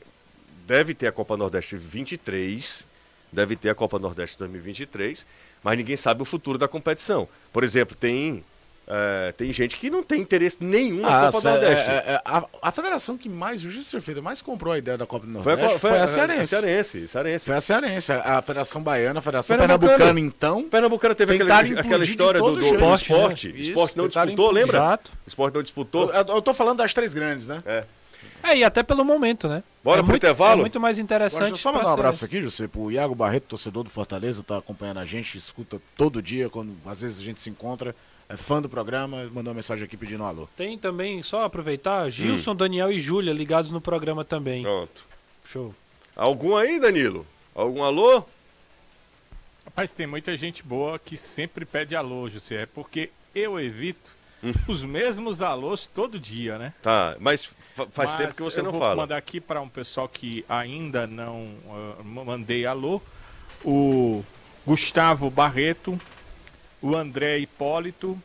deve ter a Copa Nordeste 23, deve ter a Copa Nordeste 2023, mas ninguém sabe o futuro da competição. Por exemplo, tem, é, tem gente que não tem interesse nenhum na Ah, Copa Nordeste. é- é- a, a federação que mais, justiça feita, mais comprou a ideia da Copa do Foi, Nordeste a, foi, a Cearense. Cearense, Cearense. Foi a Cearense, a Federação Baiana, a Federação Pernambucana. Pernambucana, então. Pernambucana teve aquela de história do, do, jeito. do Esporte, né? esporte. Isso, esporte não disputou, lembra? Exato. esporte não disputou. Eu, eu tô falando das três grandes, né? É. É, e até pelo momento, né? Bora é pro muito, intervalo? É muito mais interessante. Deixa eu só mandar um abraço aqui, José, pro Iago Barreto, torcedor do Fortaleza, tá acompanhando a gente, escuta todo dia, quando às vezes a gente se encontra. é fã do programa, mandou uma mensagem aqui pedindo um alô. Tem também, só aproveitar, Gilson, Daniel e Júlia ligados no programa também. Pronto. Show. Algum aí, Danilo? Algum alô? Rapaz, tem muita gente boa que sempre pede alô, José. É porque eu evito Hum. Os mesmos alôs todo dia, né? Tá, mas fa- faz Mas tempo que você eu não vou fala. mandar aqui para um pessoal que ainda não ah, mandei alô. O Gustavo Barreto, o André Hipólito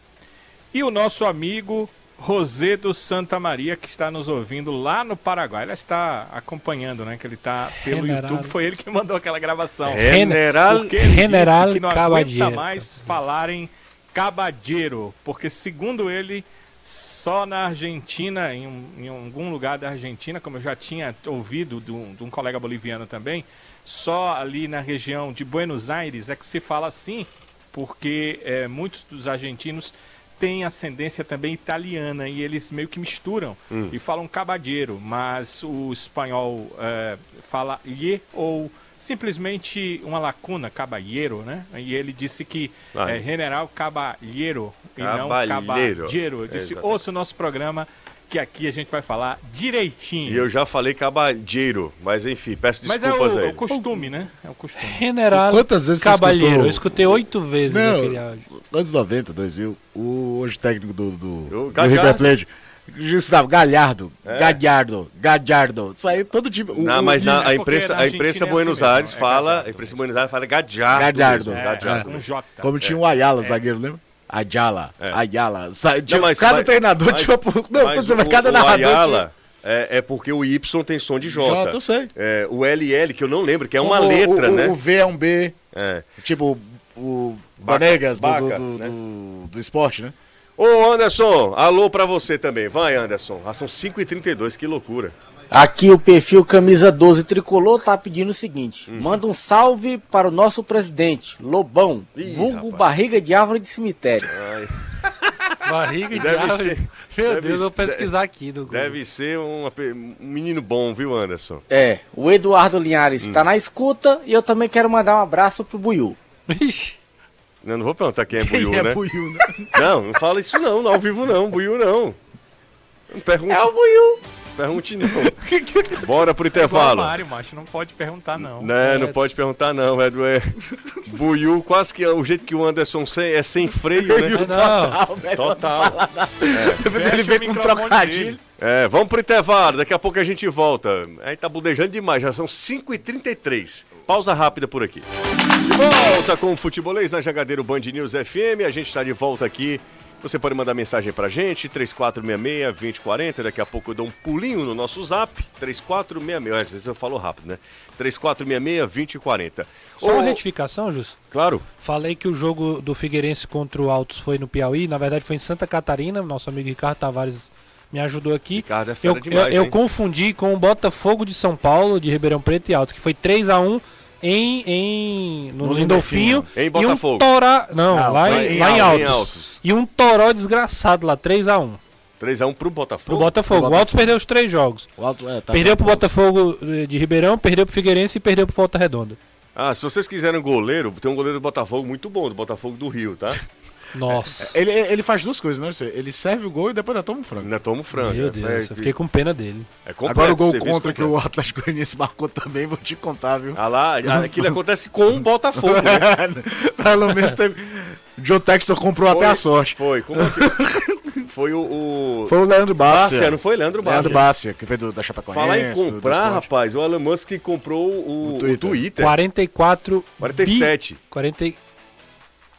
e o nosso amigo Rosedo Santa Maria, que está nos ouvindo lá no Paraguai. Ela está acompanhando, né? Que ele está pelo General. YouTube. Foi ele que mandou aquela gravação. General. Porque ele General disse que não aguenta mais falar em cabadeiro, porque segundo ele, só na Argentina, em, um- em algum lugar da Argentina, como eu já tinha ouvido de um, de um colega boliviano também, só ali na região de Buenos Aires é que se fala assim, porque eh, muitos dos argentinos têm ascendência também italiana e eles meio que misturam e falam cabadeiro, mas o espanhol eh, fala lhe ou simplesmente uma lacuna, cabalheiro, né? E ele disse que Ah, é general cabalheiro e não Cabalheiro. Eu disse, Exatamente. ouça o nosso programa que aqui a gente vai falar direitinho. E eu já falei cabalheiro, mas enfim, peço Mas é desculpas o, a é o costume, né? É o costume. General Quantas vezes você Cabalheiro. escutou? Eu escutei oito vezes Não. aquele áudio. Anos 90, 2000, o hoje técnico do, do, do. River Plate, Gustavo, Galhardo, Galhardo, Galhardo, isso aí todo tipo. o- Não, o- mas na, É a imprensa, a imprensa é Buenos assim Aires é fala, Gallardo a imprensa Buenos Aires fala Gadiardo. Gallardo. mesmo, É, Gadiardo. com J. Como tinha o Ayala, zagueiro, lembra? Ayala, É. Ayala. Tinha- mas- cada mas- treinador mas- tinha. Não, mas o- mas cada o narrador Ayala é, é porque o Y tem som de J. J, eu sei. É, o LL, que eu não lembro, que é tinha. uma O- letra, o, né? O V é um B, É. tipo o Banegas Baca, do, do, né? do- do esporte, né? Ô, Anderson, alô pra você também. Vai, Anderson. Ah, são 5h32, que loucura. Aqui o perfil Camisa 12 Tricolor tá pedindo o seguinte: manda um salve para o nosso presidente, Lobão, Ih, vulgo rapaz. barriga de árvore de cemitério. Barriga de Deve árvore. ser- Meu deve Deus, eu vou ser- pesquisar aqui do. Deve ser uma pe- um menino bom, viu, Anderson? É, o Eduardo Linhares tá na escuta e eu também quero mandar um abraço pro Buiu. Ixi, Eu não vou perguntar quem é Buiu, Quem é né? Buiu, né? Não, não fala isso não, não, ao vivo não, Buiu não. Não pergunte, É o Buiu. pergunte não. Bora pro intervalo. Mário, macho, não pode perguntar, não. Né, não pode perguntar não, Edu. É... Buiu, quase que é o jeito que o Anderson sem- é sem freio, né? não. Total. Depois ele vem com um trocadilho. É, vamos pro intervalo, daqui a pouco a gente volta. Aí tá budejando demais, já são 5h33. Pausa rápida por aqui. De volta com o Futebolês na Jagadeiro Band News FM. A gente está de volta aqui. Você pode mandar mensagem pra gente, 3466-2040. Daqui a pouco eu dou um pulinho no nosso zap, 3466. Às vezes eu falo rápido, né? 3466-2040. Só uma Ô, retificação, Jus. Claro. Falei que o jogo do Figueirense contra o Altos foi no Piauí, na verdade foi em Santa Catarina. Nosso amigo Ricardo Tavares me ajudou aqui. Ricardo é fera eu, demais, eu, eu confundi com o Botafogo de São Paulo, de Ribeirão Preto e Altos, que foi 3 a 1 em, em no, No Lindolfinho. Em E Botafogo. um torá, não, Não, lá, em, em lá em Altos. Em Altos. E um toró desgraçado lá, 3 a 1 3x1 pro pro Botafogo. Botafogo. O Altos perdeu os três jogos. O alto, é, tá perdeu pro Botafogo de Ribeirão, perdeu pro Figueirense e perdeu pro Volta Redonda. Ah, se vocês quiserem um goleiro, tem um goleiro do Botafogo muito bom, do Botafogo do Rio, tá? Nossa. Ele, ele faz duas coisas, né? Ele serve o gol e depois ainda toma um frango. Ainda toma o frango. Meu é, Deus, eu é, fiquei com pena dele. é completo, Agora o gol contra que o completo. Atlético Goianiense marcou também, vou te contar, viu? Ah lá, aquilo acontece com o Botafogo, né? Pelo menos teve. Joe Textor comprou até a sorte. Foi, como é que- Foi o... o... Foi o Leandro Bácia. Bárcia, não foi Leandro Bárcia? Leandro Bácia, que veio do, da Chapecoense. Falar em do- do comprar, esporte. rapaz, o Elon Musk comprou o, O o Twitter. Twitter. 44 47. Bi, 40,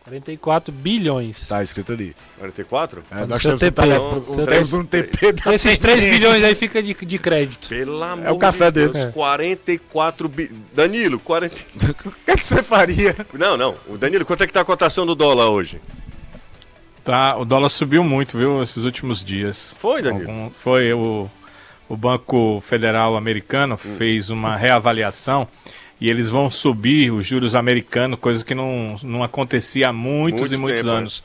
44 bilhões. Tá escrito ali. 44? É, nós temos um, TP. Então, um- temos um TP da Esses 3 bilhões aí fica de, de crédito. Pelo amor o café de Deus, dele. É. 44 bi... Danilo, 40... O que, é que você faria? Não, não. O Danilo, quanto é que tá a cotação do dólar hoje? Tá, o dólar subiu muito, viu, esses últimos dias. Foi, Danilo? Algum- foi o, o Banco Federal Americano Hum. fez uma reavaliação e eles vão subir os juros americanos, coisa que não, não acontecia há muitos Muito e muitos tempo, anos.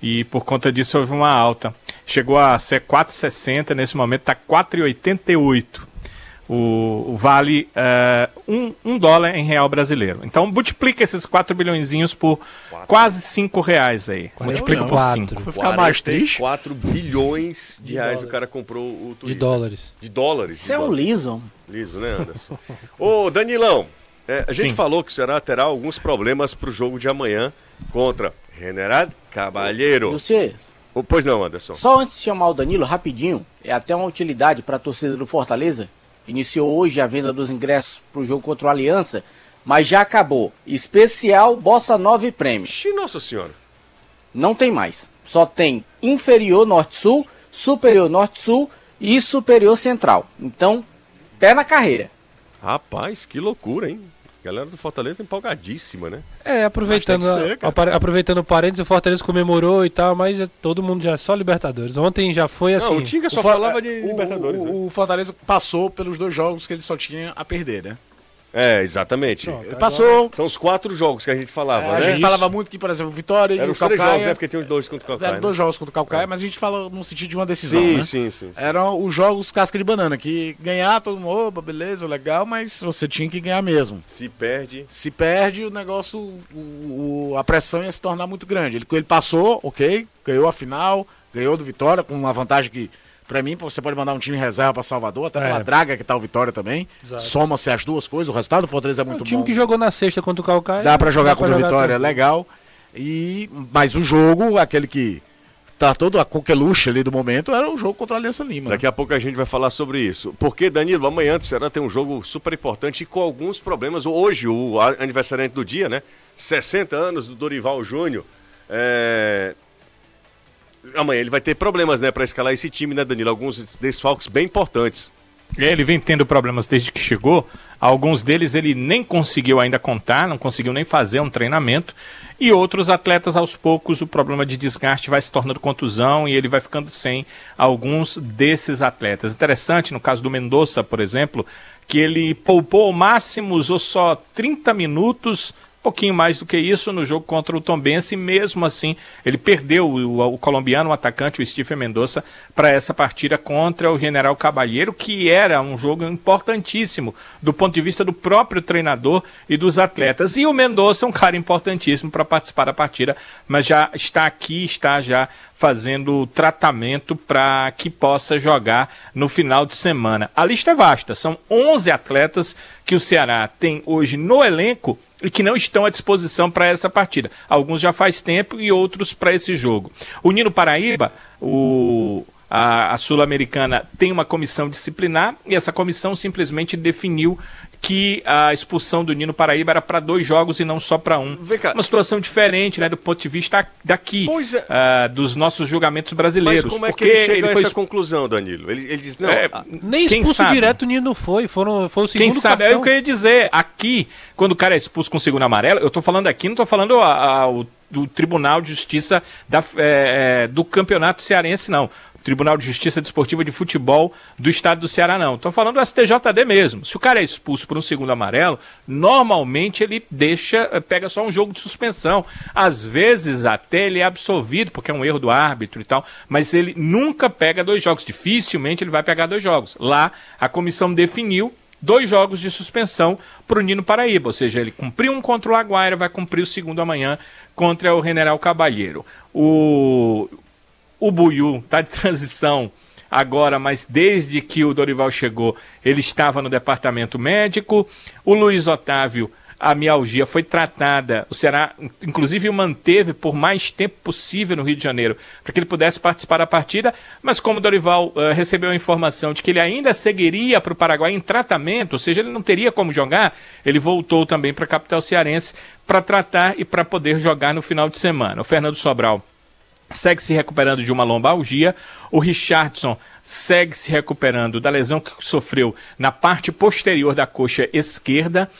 E por conta disso houve uma alta. Chegou a ser 4,60, nesse momento está 4,88. o, o vale uh, um, um, dólar em real brasileiro. Então multiplica esses 4 bilhões por quatro. quase 5 reais aí. Multiplica por 5. Vai ficar mais triste. 4 bilhões de, de reais dólares. o cara comprou o Twitter. De dólares. De dólares. Isso é um liso. Liso, né, Anderson? Ô, Danilão, é, a gente Sim. falou que o Ceará terá alguns problemas para o jogo de amanhã contra General Cabalheiro. Você, oh, pois não, Anderson. Só antes de chamar o Danilo, rapidinho, é até uma utilidade para a torcida do Fortaleza Iniciou hoje a venda dos ingressos para o jogo contra o Aliança, mas já acabou. Especial Bossa Nova e Prêmio. Ixi, nossa senhora. Não tem mais. Só tem inferior Norte-Sul, superior Norte-Sul e superior Central. Então, pé na carreira. Rapaz, que loucura, hein? A galera do Fortaleza empolgadíssima, né? É, aproveitando, ser, a, aproveitando o parênteses, o Fortaleza comemorou e tal, mas é, todo mundo já só Libertadores. Ontem já foi assim. Não, o Tinga só falava de o, Libertadores. O, né? o, Fortaleza passou pelos dois jogos que ele só tinha a perder, né? É, exatamente. Pronto, Passou. São os quatro jogos que a gente falava, é, né? A gente Isso. falava muito que, por exemplo, Vitória Eram e o Calcaia... jogos, né? Porque tem os dois contra o Calcaia. Eram dois né? jogos contra o Calcaia, é. mas a gente fala no sentido de uma decisão, sim, né? Sim, sim, sim. Eram os jogos casca de banana, que ganhar, todo mundo, opa, beleza, legal, mas você tinha que ganhar mesmo. Se perde... Se perde, o negócio, o, o, a pressão ia se tornar muito grande. Ele, ele passou, ok, ganhou a final, ganhou do Vitória, com uma vantagem que Pra mim, você pode mandar um time reserva para Salvador, até é. pela draga que tá o Vitória também. Soma-se as duas coisas, o resultado do Fortaleza é muito bom. O time bom. que jogou na sexta contra o Calcaia. Dá para jogar contra o Vitória, é legal. E, mas o jogo, aquele que tá todo a coqueluche ali do momento, era o jogo contra a Aliança Lima. Daqui a pouco a gente vai falar sobre isso. Porque, Danilo, amanhã será ter um jogo super importante e com alguns problemas. Hoje, o aniversariante do dia, né? 60 anos do Dorival Júnior. É, amanhã ele vai ter problemas, né, para escalar esse time, né, Danilo? Alguns desfalques bem importantes. Ele vem tendo problemas desde que chegou. Alguns deles ele nem conseguiu ainda contar, não conseguiu nem fazer um treinamento. E outros atletas, aos poucos, o problema de desgaste vai se tornando contusão e ele vai ficando sem alguns desses atletas. Interessante, no caso do Mendonça, por exemplo, que ele poupou ao máximo, usou só 30 minutos pouquinho mais do que isso no jogo contra o Tombense, mesmo assim ele perdeu o, o colombiano, o atacante, o Stephen Mendonça, para essa partida contra o General Cabalheiro, que era um jogo importantíssimo do ponto de vista do próprio treinador e dos atletas. E o Mendonça é um cara importantíssimo para participar da partida, mas já está aqui, está já fazendo tratamento para que possa jogar no final de semana. A lista é vasta, são 11 atletas que o Ceará tem hoje no elenco e que não estão à disposição para essa partida. Alguns já faz tempo e outros para esse jogo. O Nino Paraíba, o a, a Sul-Americana tem uma comissão disciplinar e essa comissão simplesmente definiu que a expulsão do Nino Paraíba era para dois jogos e não só para um. Uma situação diferente, né, do ponto de vista daqui, é. uh, dos nossos julgamentos brasileiros. Mas como é que ele chega ele a essa conclusão, Danilo? Ele, ele diz, não... É, nem expulso sabe? direto o Nino foi, foram, foi o segundo Quem sabe, cartão. é o que eu ia dizer. Aqui, quando o cara é expulso com o segundo amarelo, eu estou falando aqui, não estou falando a, a, o do Tribunal de Justiça da, é, é do Campeonato Cearense, não. Tribunal de Justiça Desportiva de Futebol do Estado do Ceará, não. Estou falando do STJD mesmo. Se o cara é expulso por um segundo amarelo, normalmente ele deixa, eh, pega só um jogo de suspensão. Às vezes até ele é absolvido, porque é um erro do árbitro e tal, mas ele nunca pega dois jogos. Dificilmente ele vai pegar dois jogos. Lá, a comissão definiu dois jogos de suspensão para o Nino Paraíba, ou seja, ele cumpriu um contra o Aguaira, vai cumprir o segundo amanhã contra o General Cabalheiro. O, o Buiu está de transição agora, mas desde que o Dorival chegou, ele estava no departamento médico. O Luiz Otávio, a mialgia foi tratada, o Ceará, inclusive, o manteve por mais tempo possível no Rio de Janeiro, para que ele pudesse participar da partida, mas como o Dorival uh, recebeu a informação de que ele ainda seguiria para o Paraguai em tratamento, ou seja, ele não teria como jogar, ele voltou também para a capital cearense para tratar e para poder jogar no final de semana. O Fernando Sobral segue se recuperando de uma lombalgia. O Richardson segue se recuperando da lesão que sofreu na parte posterior da coxa esquerda.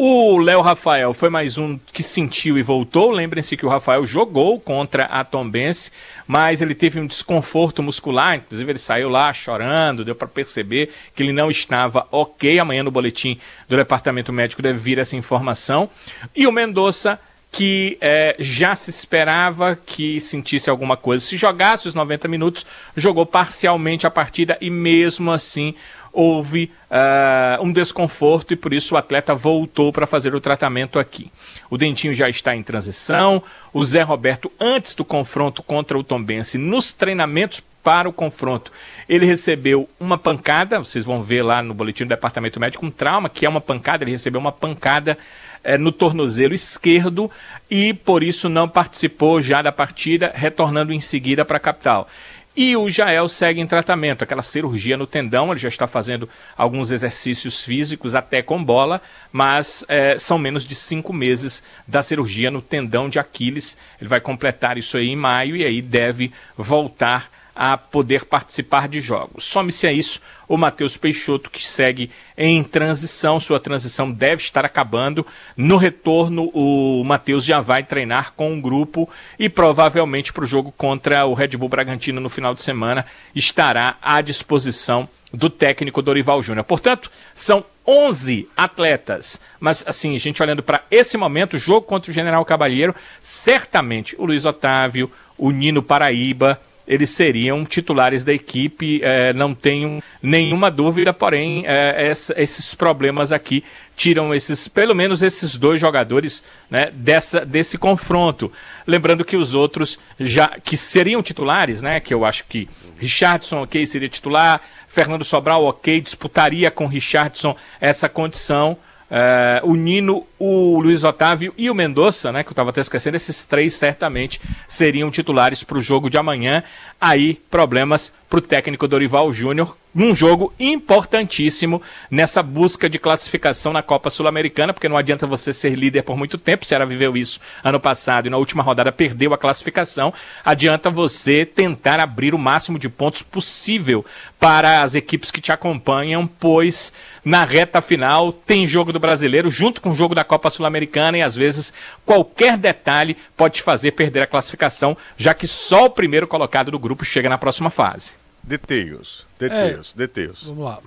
O Léo Rafael foi mais um que sentiu e voltou. Lembrem-se que o Rafael jogou contra a Tombense, mas ele teve um desconforto muscular, inclusive ele saiu lá chorando, deu para perceber que ele não estava ok. Amanhã no boletim do departamento médico deve vir essa informação. E o Mendonça que é, já se esperava que sentisse alguma coisa. Se jogasse os 90 minutos, jogou parcialmente a partida e mesmo assim houve uh, um desconforto e por isso o atleta voltou para fazer o tratamento aqui. O Dentinho já está em transição. O Zé Roberto, antes do confronto contra o Tombense, nos treinamentos para o confronto, ele recebeu uma pancada. Vocês vão ver lá no boletim do departamento médico um trauma, que é uma pancada. Ele recebeu uma pancada é, no tornozelo esquerdo e por isso não participou já da partida, retornando em seguida para a capital. E o Jael segue em tratamento, aquela cirurgia no tendão, ele já está fazendo alguns exercícios físicos até com bola, mas é, são menos de cinco meses da cirurgia no tendão de Aquiles. Ele vai completar isso aí em maio e aí deve voltar a poder participar de jogos. Some-se a isso o Matheus Peixoto, que segue em transição, sua transição deve estar acabando. No retorno, o Matheus já vai treinar com um grupo e provavelmente para o jogo contra o Red Bull Bragantino no final de semana estará à disposição do técnico Dorival Júnior. Portanto, são 11 atletas. Mas, assim, a gente olhando para esse momento, o jogo contra o General Cabalheiro, certamente o Luiz Otávio, o Nino Paraíba, eles seriam titulares da equipe, é, não tenho nenhuma dúvida, porém, é, esses problemas aqui tiram esses, pelo menos esses dois jogadores né, dessa, desse confronto. Lembrando que os outros já que seriam titulares, né? Que eu acho que Richardson, ok, seria titular, Fernando Sobral, ok, disputaria com Richardson essa condição. Uh, o Nino, o Luiz Otávio e o Mendonça, né, que eu estava até esquecendo, esses três certamente seriam titulares para o jogo de amanhã. Aí, problemas para o técnico Dorival Júnior, num jogo importantíssimo nessa busca de classificação na Copa Sul-Americana, porque não adianta você ser líder por muito tempo, o Ceará viveu isso ano passado e na última rodada perdeu a classificação, adianta você tentar abrir o máximo de pontos possível para as equipes que te acompanham, pois na reta final tem jogo do Brasileiro junto com o jogo da Copa Sul-Americana e às vezes qualquer detalhe pode te fazer perder a classificação, já que só o primeiro colocado do grupo chega na próxima fase. Details, details, é, details. Vamos lá.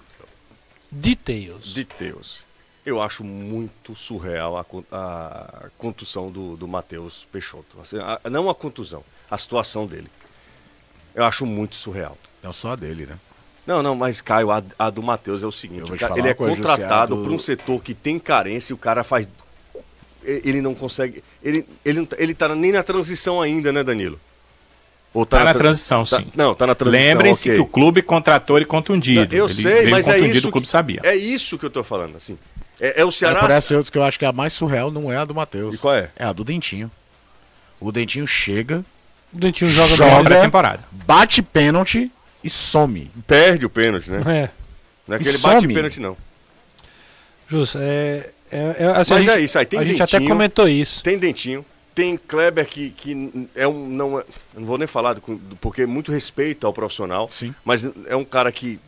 Details. Details. Eu acho muito surreal a, a contusão do, do Matheus Peixoto. Assim, a, não a contusão, a situação dele. Eu acho muito surreal. Não só a dele, né? Não, não, mas Caio, a, a do Matheus é o seguinte: cara, ele é contratado por um setor que tem carência e o cara faz. Ele não consegue. Ele, ele, ele tá nem na transição ainda, né, Danilo? Ou tá, tá na, na transição, tá, sim. Não, tá na transição. Lembrem-se okay. que o clube contratou ele contundido. eu ele sei, mas é isso. O clube sabia. É isso que eu tô falando, assim. É, é o Ceará. É essa outros que eu acho que é a mais surreal não é a do Matheus. E qual é? É a do Dentinho. O Dentinho chega. O Dentinho joga, joga da temporada. Bate pênalti e some. Perde o pênalti, né? É. Não é que ele bate pênalti, não. Justo, é. é, é assim, Mas gente, é isso, aí tem A dentinho, gente até comentou isso. Tem dentinho, tem Kleber que, que é um. Não, é, não vou nem falar, do, porque muito respeito ao profissional. Sim. Mas é um cara que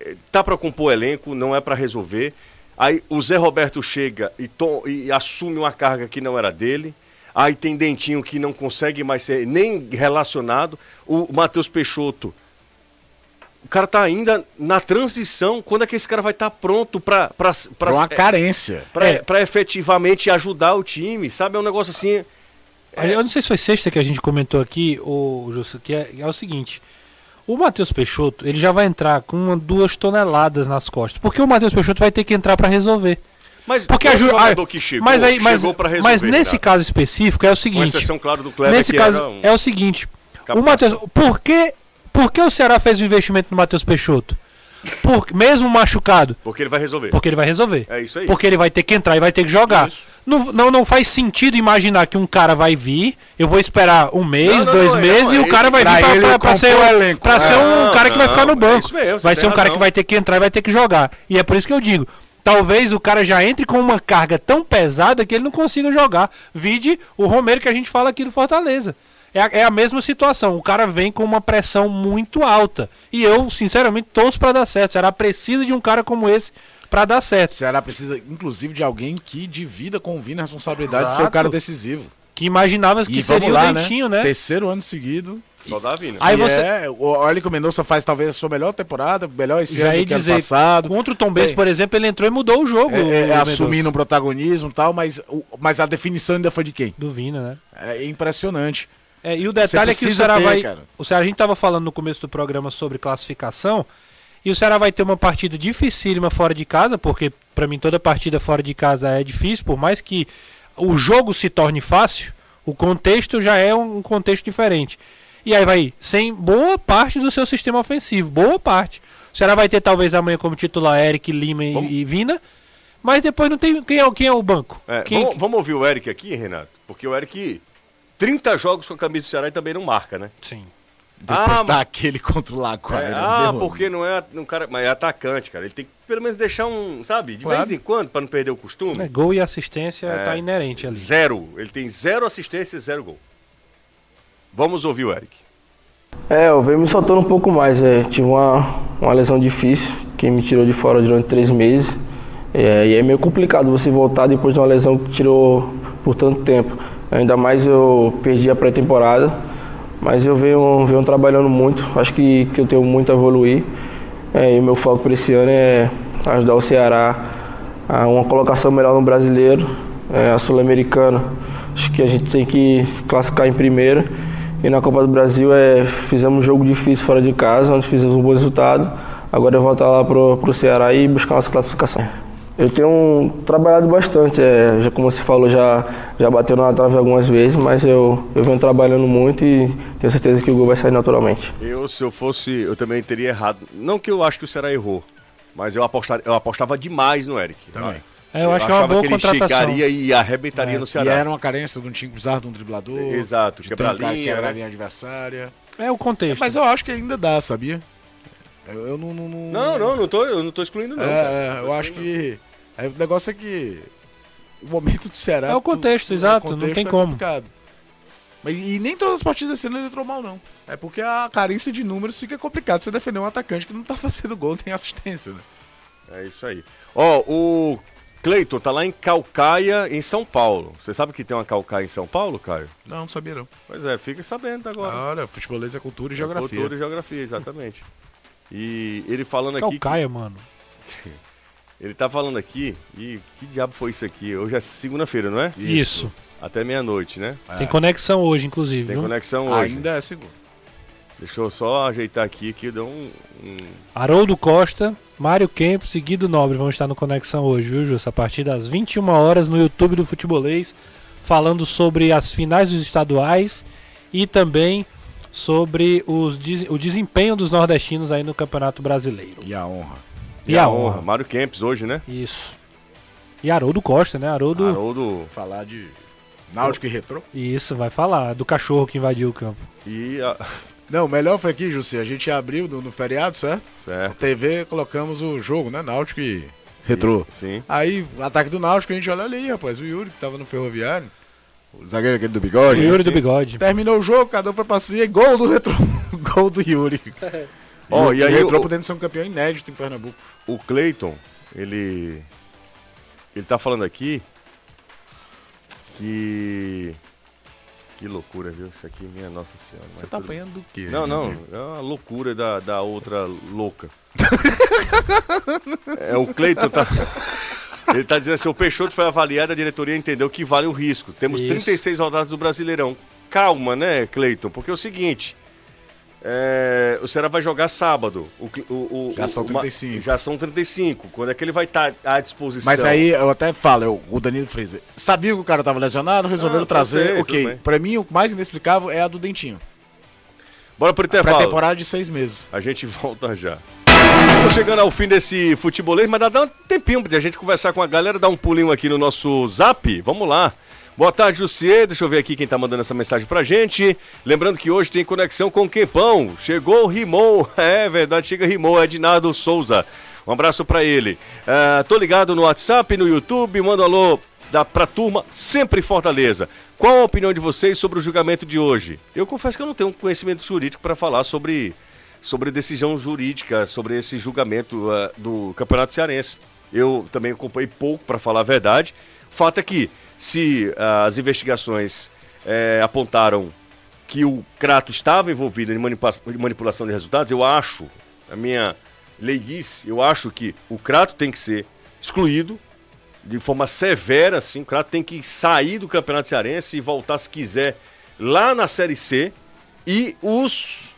é, tá para compor elenco, não é para resolver. Aí o Zé Roberto chega e, tom, e assume uma carga que não era dele. Aí tem Dentinho que não consegue mais ser nem relacionado. O Matheus Peixoto. O cara tá ainda na transição. Quando é que esse cara vai estar tá pronto para para uma carência. Para é. efetivamente ajudar o time, sabe? É um negócio assim. É... Eu não sei se foi sexta que a gente comentou aqui, o Justo, que é, é o seguinte. O Matheus Peixoto, ele já vai entrar com uma, duas toneladas nas costas. Porque o Matheus Peixoto vai ter que entrar para resolver. Mas porque a jogador que chegou, mas aí, mas, resolver, mas nesse caso específico é o seguinte. Com exceção, claro, do Kleber, nesse caso um... é o seguinte. O Matheus, por que, por que o Ceará fez o investimento no Matheus Peixoto? Por, mesmo machucado. Porque ele vai resolver. Porque ele vai resolver. É isso aí. Porque ele vai ter que entrar e vai ter que jogar. Não, não, não faz sentido imaginar que um cara vai vir, eu vou esperar um mês, não, não, dois não, meses e o cara vai vir pra, pra, pra ser, elenco, pra ser um cara que vai ficar no banco. É mesmo, vai ser um cara que vai ter que entrar e vai ter que jogar. E é por isso que eu digo, talvez o cara já entre com uma carga tão pesada que ele não consiga jogar. Vide o Romero que a gente fala aqui do Fortaleza. É a, é a mesma situação. O cara vem com uma pressão muito alta. E eu, sinceramente, torço para dar certo. Será precisa de um cara como esse para dar certo. O Ceará precisa, inclusive, de alguém que divida com o Vina a responsabilidade Exato. de ser o cara decisivo. Que imaginava que e seria lá, o Dentinho, né? né? Terceiro ano seguido. Só dá Vina. Aí você... É, olha que o Mendonça faz talvez a sua melhor temporada, melhor esse Já ano do que dizer, ano passado. Contra o Tom Benz, é. por exemplo, ele entrou e mudou o jogo. É, é assumindo um protagonismo e tal, mas, mas a definição ainda foi de quem? Do Vina, né? É impressionante. É, e o detalhe é que o Ceará ter, vai. Cara. O Ceará, a gente estava falando no começo do programa sobre classificação. E o Ceará vai ter uma partida dificílima fora de casa, porque para mim toda partida fora de casa é difícil, por mais que o jogo se torne fácil, o contexto já é um contexto diferente. E aí vai sem boa parte do seu sistema ofensivo, boa parte. O Ceará vai ter talvez amanhã como titular Eric, Lima e, e Vina, mas depois não tem quem é, quem é o banco. É, Quem- vamos, vamos ouvir o Eric aqui, Renato? Porque o Eric, 30 jogos com a camisa do Ceará e também não marca, né? Sim. Depois Ah, daquele contra o Lagoa. É, né, ah, meu porque não é um cara, mas é atacante, cara. Ele tem que pelo menos deixar um, sabe, de Claro. vez em quando, pra não perder o costume. É, gol e assistência É. tá inerente ali. Zero. Ele tem zero assistência e zero gol. Vamos ouvir o Eric. É, eu venho me soltando um pouco mais. É. Tive uma, uma lesão difícil que me tirou de fora durante três meses. É, e é meio complicado você voltar depois de uma lesão que tirou por tanto tempo. Ainda mais eu perdi a pré-temporada. Mas eu venho, venho trabalhando muito. Acho que, que eu tenho muito a evoluir. É, e o meu foco para esse ano é ajudar o Ceará a uma colocação melhor no brasileiro, é, a Sul-Americana. Acho que a gente tem que classificar em primeiro. E na Copa do Brasil é, fizemos um jogo difícil fora de casa, onde fizemos um bom resultado. Agora é voltar lá pro, pro Ceará e buscar nossa classificação. Eu tenho trabalhado bastante, é, já, como você falou, já, já bateu na trave algumas vezes, mas eu, eu venho trabalhando muito e tenho certeza que o gol vai sair naturalmente. Eu, se eu fosse, eu também teria errado. Não que eu acho que o Ceará errou, mas eu, apostar, eu apostava demais no Eric. Também. É, eu acho que é uma achava boa que ele contratação. chegaria e arrebentaria no E Ceará. era uma carência de um time que precisava de um driblador. Exato, de quebrar trancar, linha, quebrar a né? linha adversária. É o contexto. Mas eu acho que ainda dá, sabia? Eu, eu não, não, não- Não, não, não tô, eu não tô excluindo, não. É, cara. é, eu acho que. é, o negócio é que. O momento do Ceará. É o contexto, exato, não tem é como. complicado. Mas, e nem todas as partidas ano ele entrou mal, não. É porque a carência de números fica complicado você defender um atacante que não tá fazendo gol nem assistência, né? É isso aí. Ó, o Cleiton tá lá em Calcaia, em São Paulo. Você sabe que tem uma Calcaia em São Paulo, Caio? Não, não sabia não. Pois é, fica sabendo agora. Olha, futebolês é cultura e É geografia. Cultura e geografia, exatamente. E ele falando aqui. que- Calcaia, mano. Ele tá falando aqui, e que diabo foi isso aqui? Hoje é segunda-feira, não é? Isso. Até meia-noite, né? Tem conexão hoje, inclusive. Tem viu? conexão hoje. Ainda é seguro. Deixa eu só ajeitar aqui que deu um. um- Haroldo Costa, Mário Kempis e Guido Nobre vão estar no Conexão hoje, viu, Justo? A partir das 21 horas no YouTube do Futebolês, falando sobre as finais dos estaduais e também sobre os, o desempenho dos nordestinos aí no Campeonato Brasileiro. E a honra. E, a honra. Mário Kempis hoje, né? Isso. E Haroldo Costa, né? Haroldo. Haroldo. Falar de Náutico e Retrô. Isso, vai falar. Do cachorro que invadiu o campo. E. A... Não, o melhor foi aqui, Jussi. A gente abriu no, no feriado, certo? Certo. TV, colocamos o jogo, né? Náutico e Retrô. Sim. Aí, o ataque do Náutico, a gente olha ali, rapaz. O Yuri, que tava no ferroviário. O zagueiro aquele do bigode. O Yuri do assim. bigode. Terminou o jogo, cada um foi pra si, e gol do Retrô. gol do Yuri. Ó, e aí o Retrô podendo ser um campeão inédito em Pernambuco. O Cleiton, ele. Ele tá falando aqui que. Que loucura, viu? Isso aqui, minha Nossa Senhora. Você tá tudo- apanhando do quê? Não, não. É uma loucura da, da outra louca. é, o Cleiton tá. Ele tá dizendo assim: o Peixoto foi avaliado, a diretoria entendeu que vale o risco. Temos Isso. 36 rodadas do Brasileirão. Calma, né, Cleiton? Porque é o seguinte. é, o Ceará vai jogar sábado. O, o- o- Já são o Ma- 35. Já são 35. Quando é que ele vai estar à disposição? Mas aí eu até falo, eu- o Danilo Freezer, sabia que o cara tava lesionado, resolveram Ah, trazer. bem, ok. Pra mim, o mais inexplicável é a do Dentinho. Bora pro intervalo. Pré-temporada de seis meses. A gente volta já. Estamos chegando ao fim desse futebolês, mas dá, um tempinho pra gente conversar com a galera, dar um pulinho aqui no nosso zap. Vamos lá. Boa tarde, Jussier. Deixa eu ver aqui quem tá mandando essa mensagem pra gente. Lembrando que hoje tem conexão com o Quempão. Chegou, rimou. É verdade, chega, rimou. Ednardo Souza. Um abraço pra ele. Ah, tô ligado no WhatsApp, no YouTube. Manda um alô da, pra turma, sempre Fortaleza. Qual a opinião de vocês sobre o julgamento de hoje? Eu confesso que eu não tenho conhecimento jurídico para falar sobre, sobre decisão jurídica, sobre esse julgamento ah, do Campeonato Cearense. Eu também acompanhei pouco, para falar a verdade. Fato é que, se ah, as investigações eh, apontaram que o Crato estava envolvido em manipulação de resultados, eu acho, a minha leiguice, eu acho que o Crato tem que ser excluído de forma severa, assim, o Crato tem que sair do Campeonato Cearense e voltar, se quiser, lá na Série C. E os,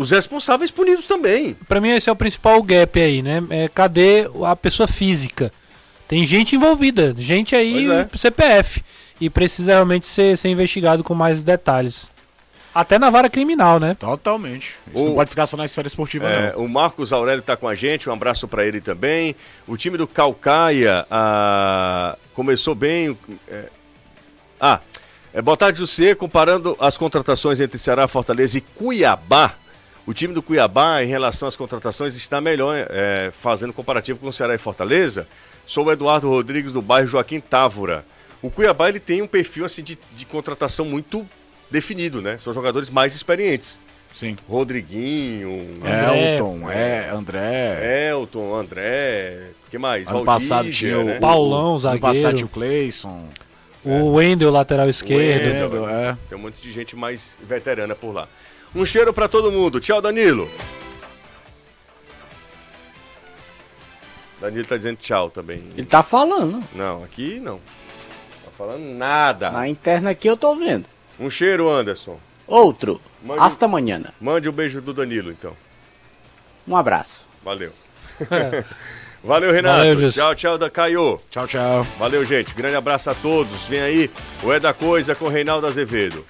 os responsáveis punidos também. Pra mim esse é o principal gap aí, né? É, cadê a pessoa física? Tem gente envolvida, gente aí, é. CPF. E precisa realmente ser, ser investigado com mais detalhes. Até na vara criminal, né? Totalmente. Isso O- não pode ficar só na esfera esportiva, É, não. o Marcos Aurélio está com a gente, um abraço para ele também. O time do Calcaia ah, começou bem. é, ah, é, boa tarde, José. Comparando as contratações entre Ceará, Fortaleza e Cuiabá, o time do Cuiabá, em relação às contratações, está melhor, é, fazendo comparativo com o Ceará e Fortaleza. Sou o Eduardo Rodrigues, do bairro Joaquim Távora. O Cuiabá ele tem um perfil assim, de, de contratação muito definido, né? São jogadores mais experientes. Sim. Rodriguinho, Elton, é, André. Elton, André, que mais? Ano Valdívia, passado tinha o né? Paulão, Ano passado tinha zagueiro. o Cleison. O Wendel, lateral esquerdo. Wendel, é. Tem um monte de gente mais veterana por lá. Um cheiro pra todo mundo. Tchau, Danilo. Danilo tá dizendo tchau também. Ele tá falando. Não, aqui não. Tá falando nada. Na interna aqui eu tô vendo. Um cheiro, Anderson. Outro. Mande- Hasta amanhã. Mande um beijo do Danilo, então. Um abraço. Valeu. Valeu, Renato. Valeu, tchau, tchau, da Caio. Tchau, tchau. Valeu, gente. Grande abraço a todos. Vem aí o É da Coisa com Reinaldo Azevedo.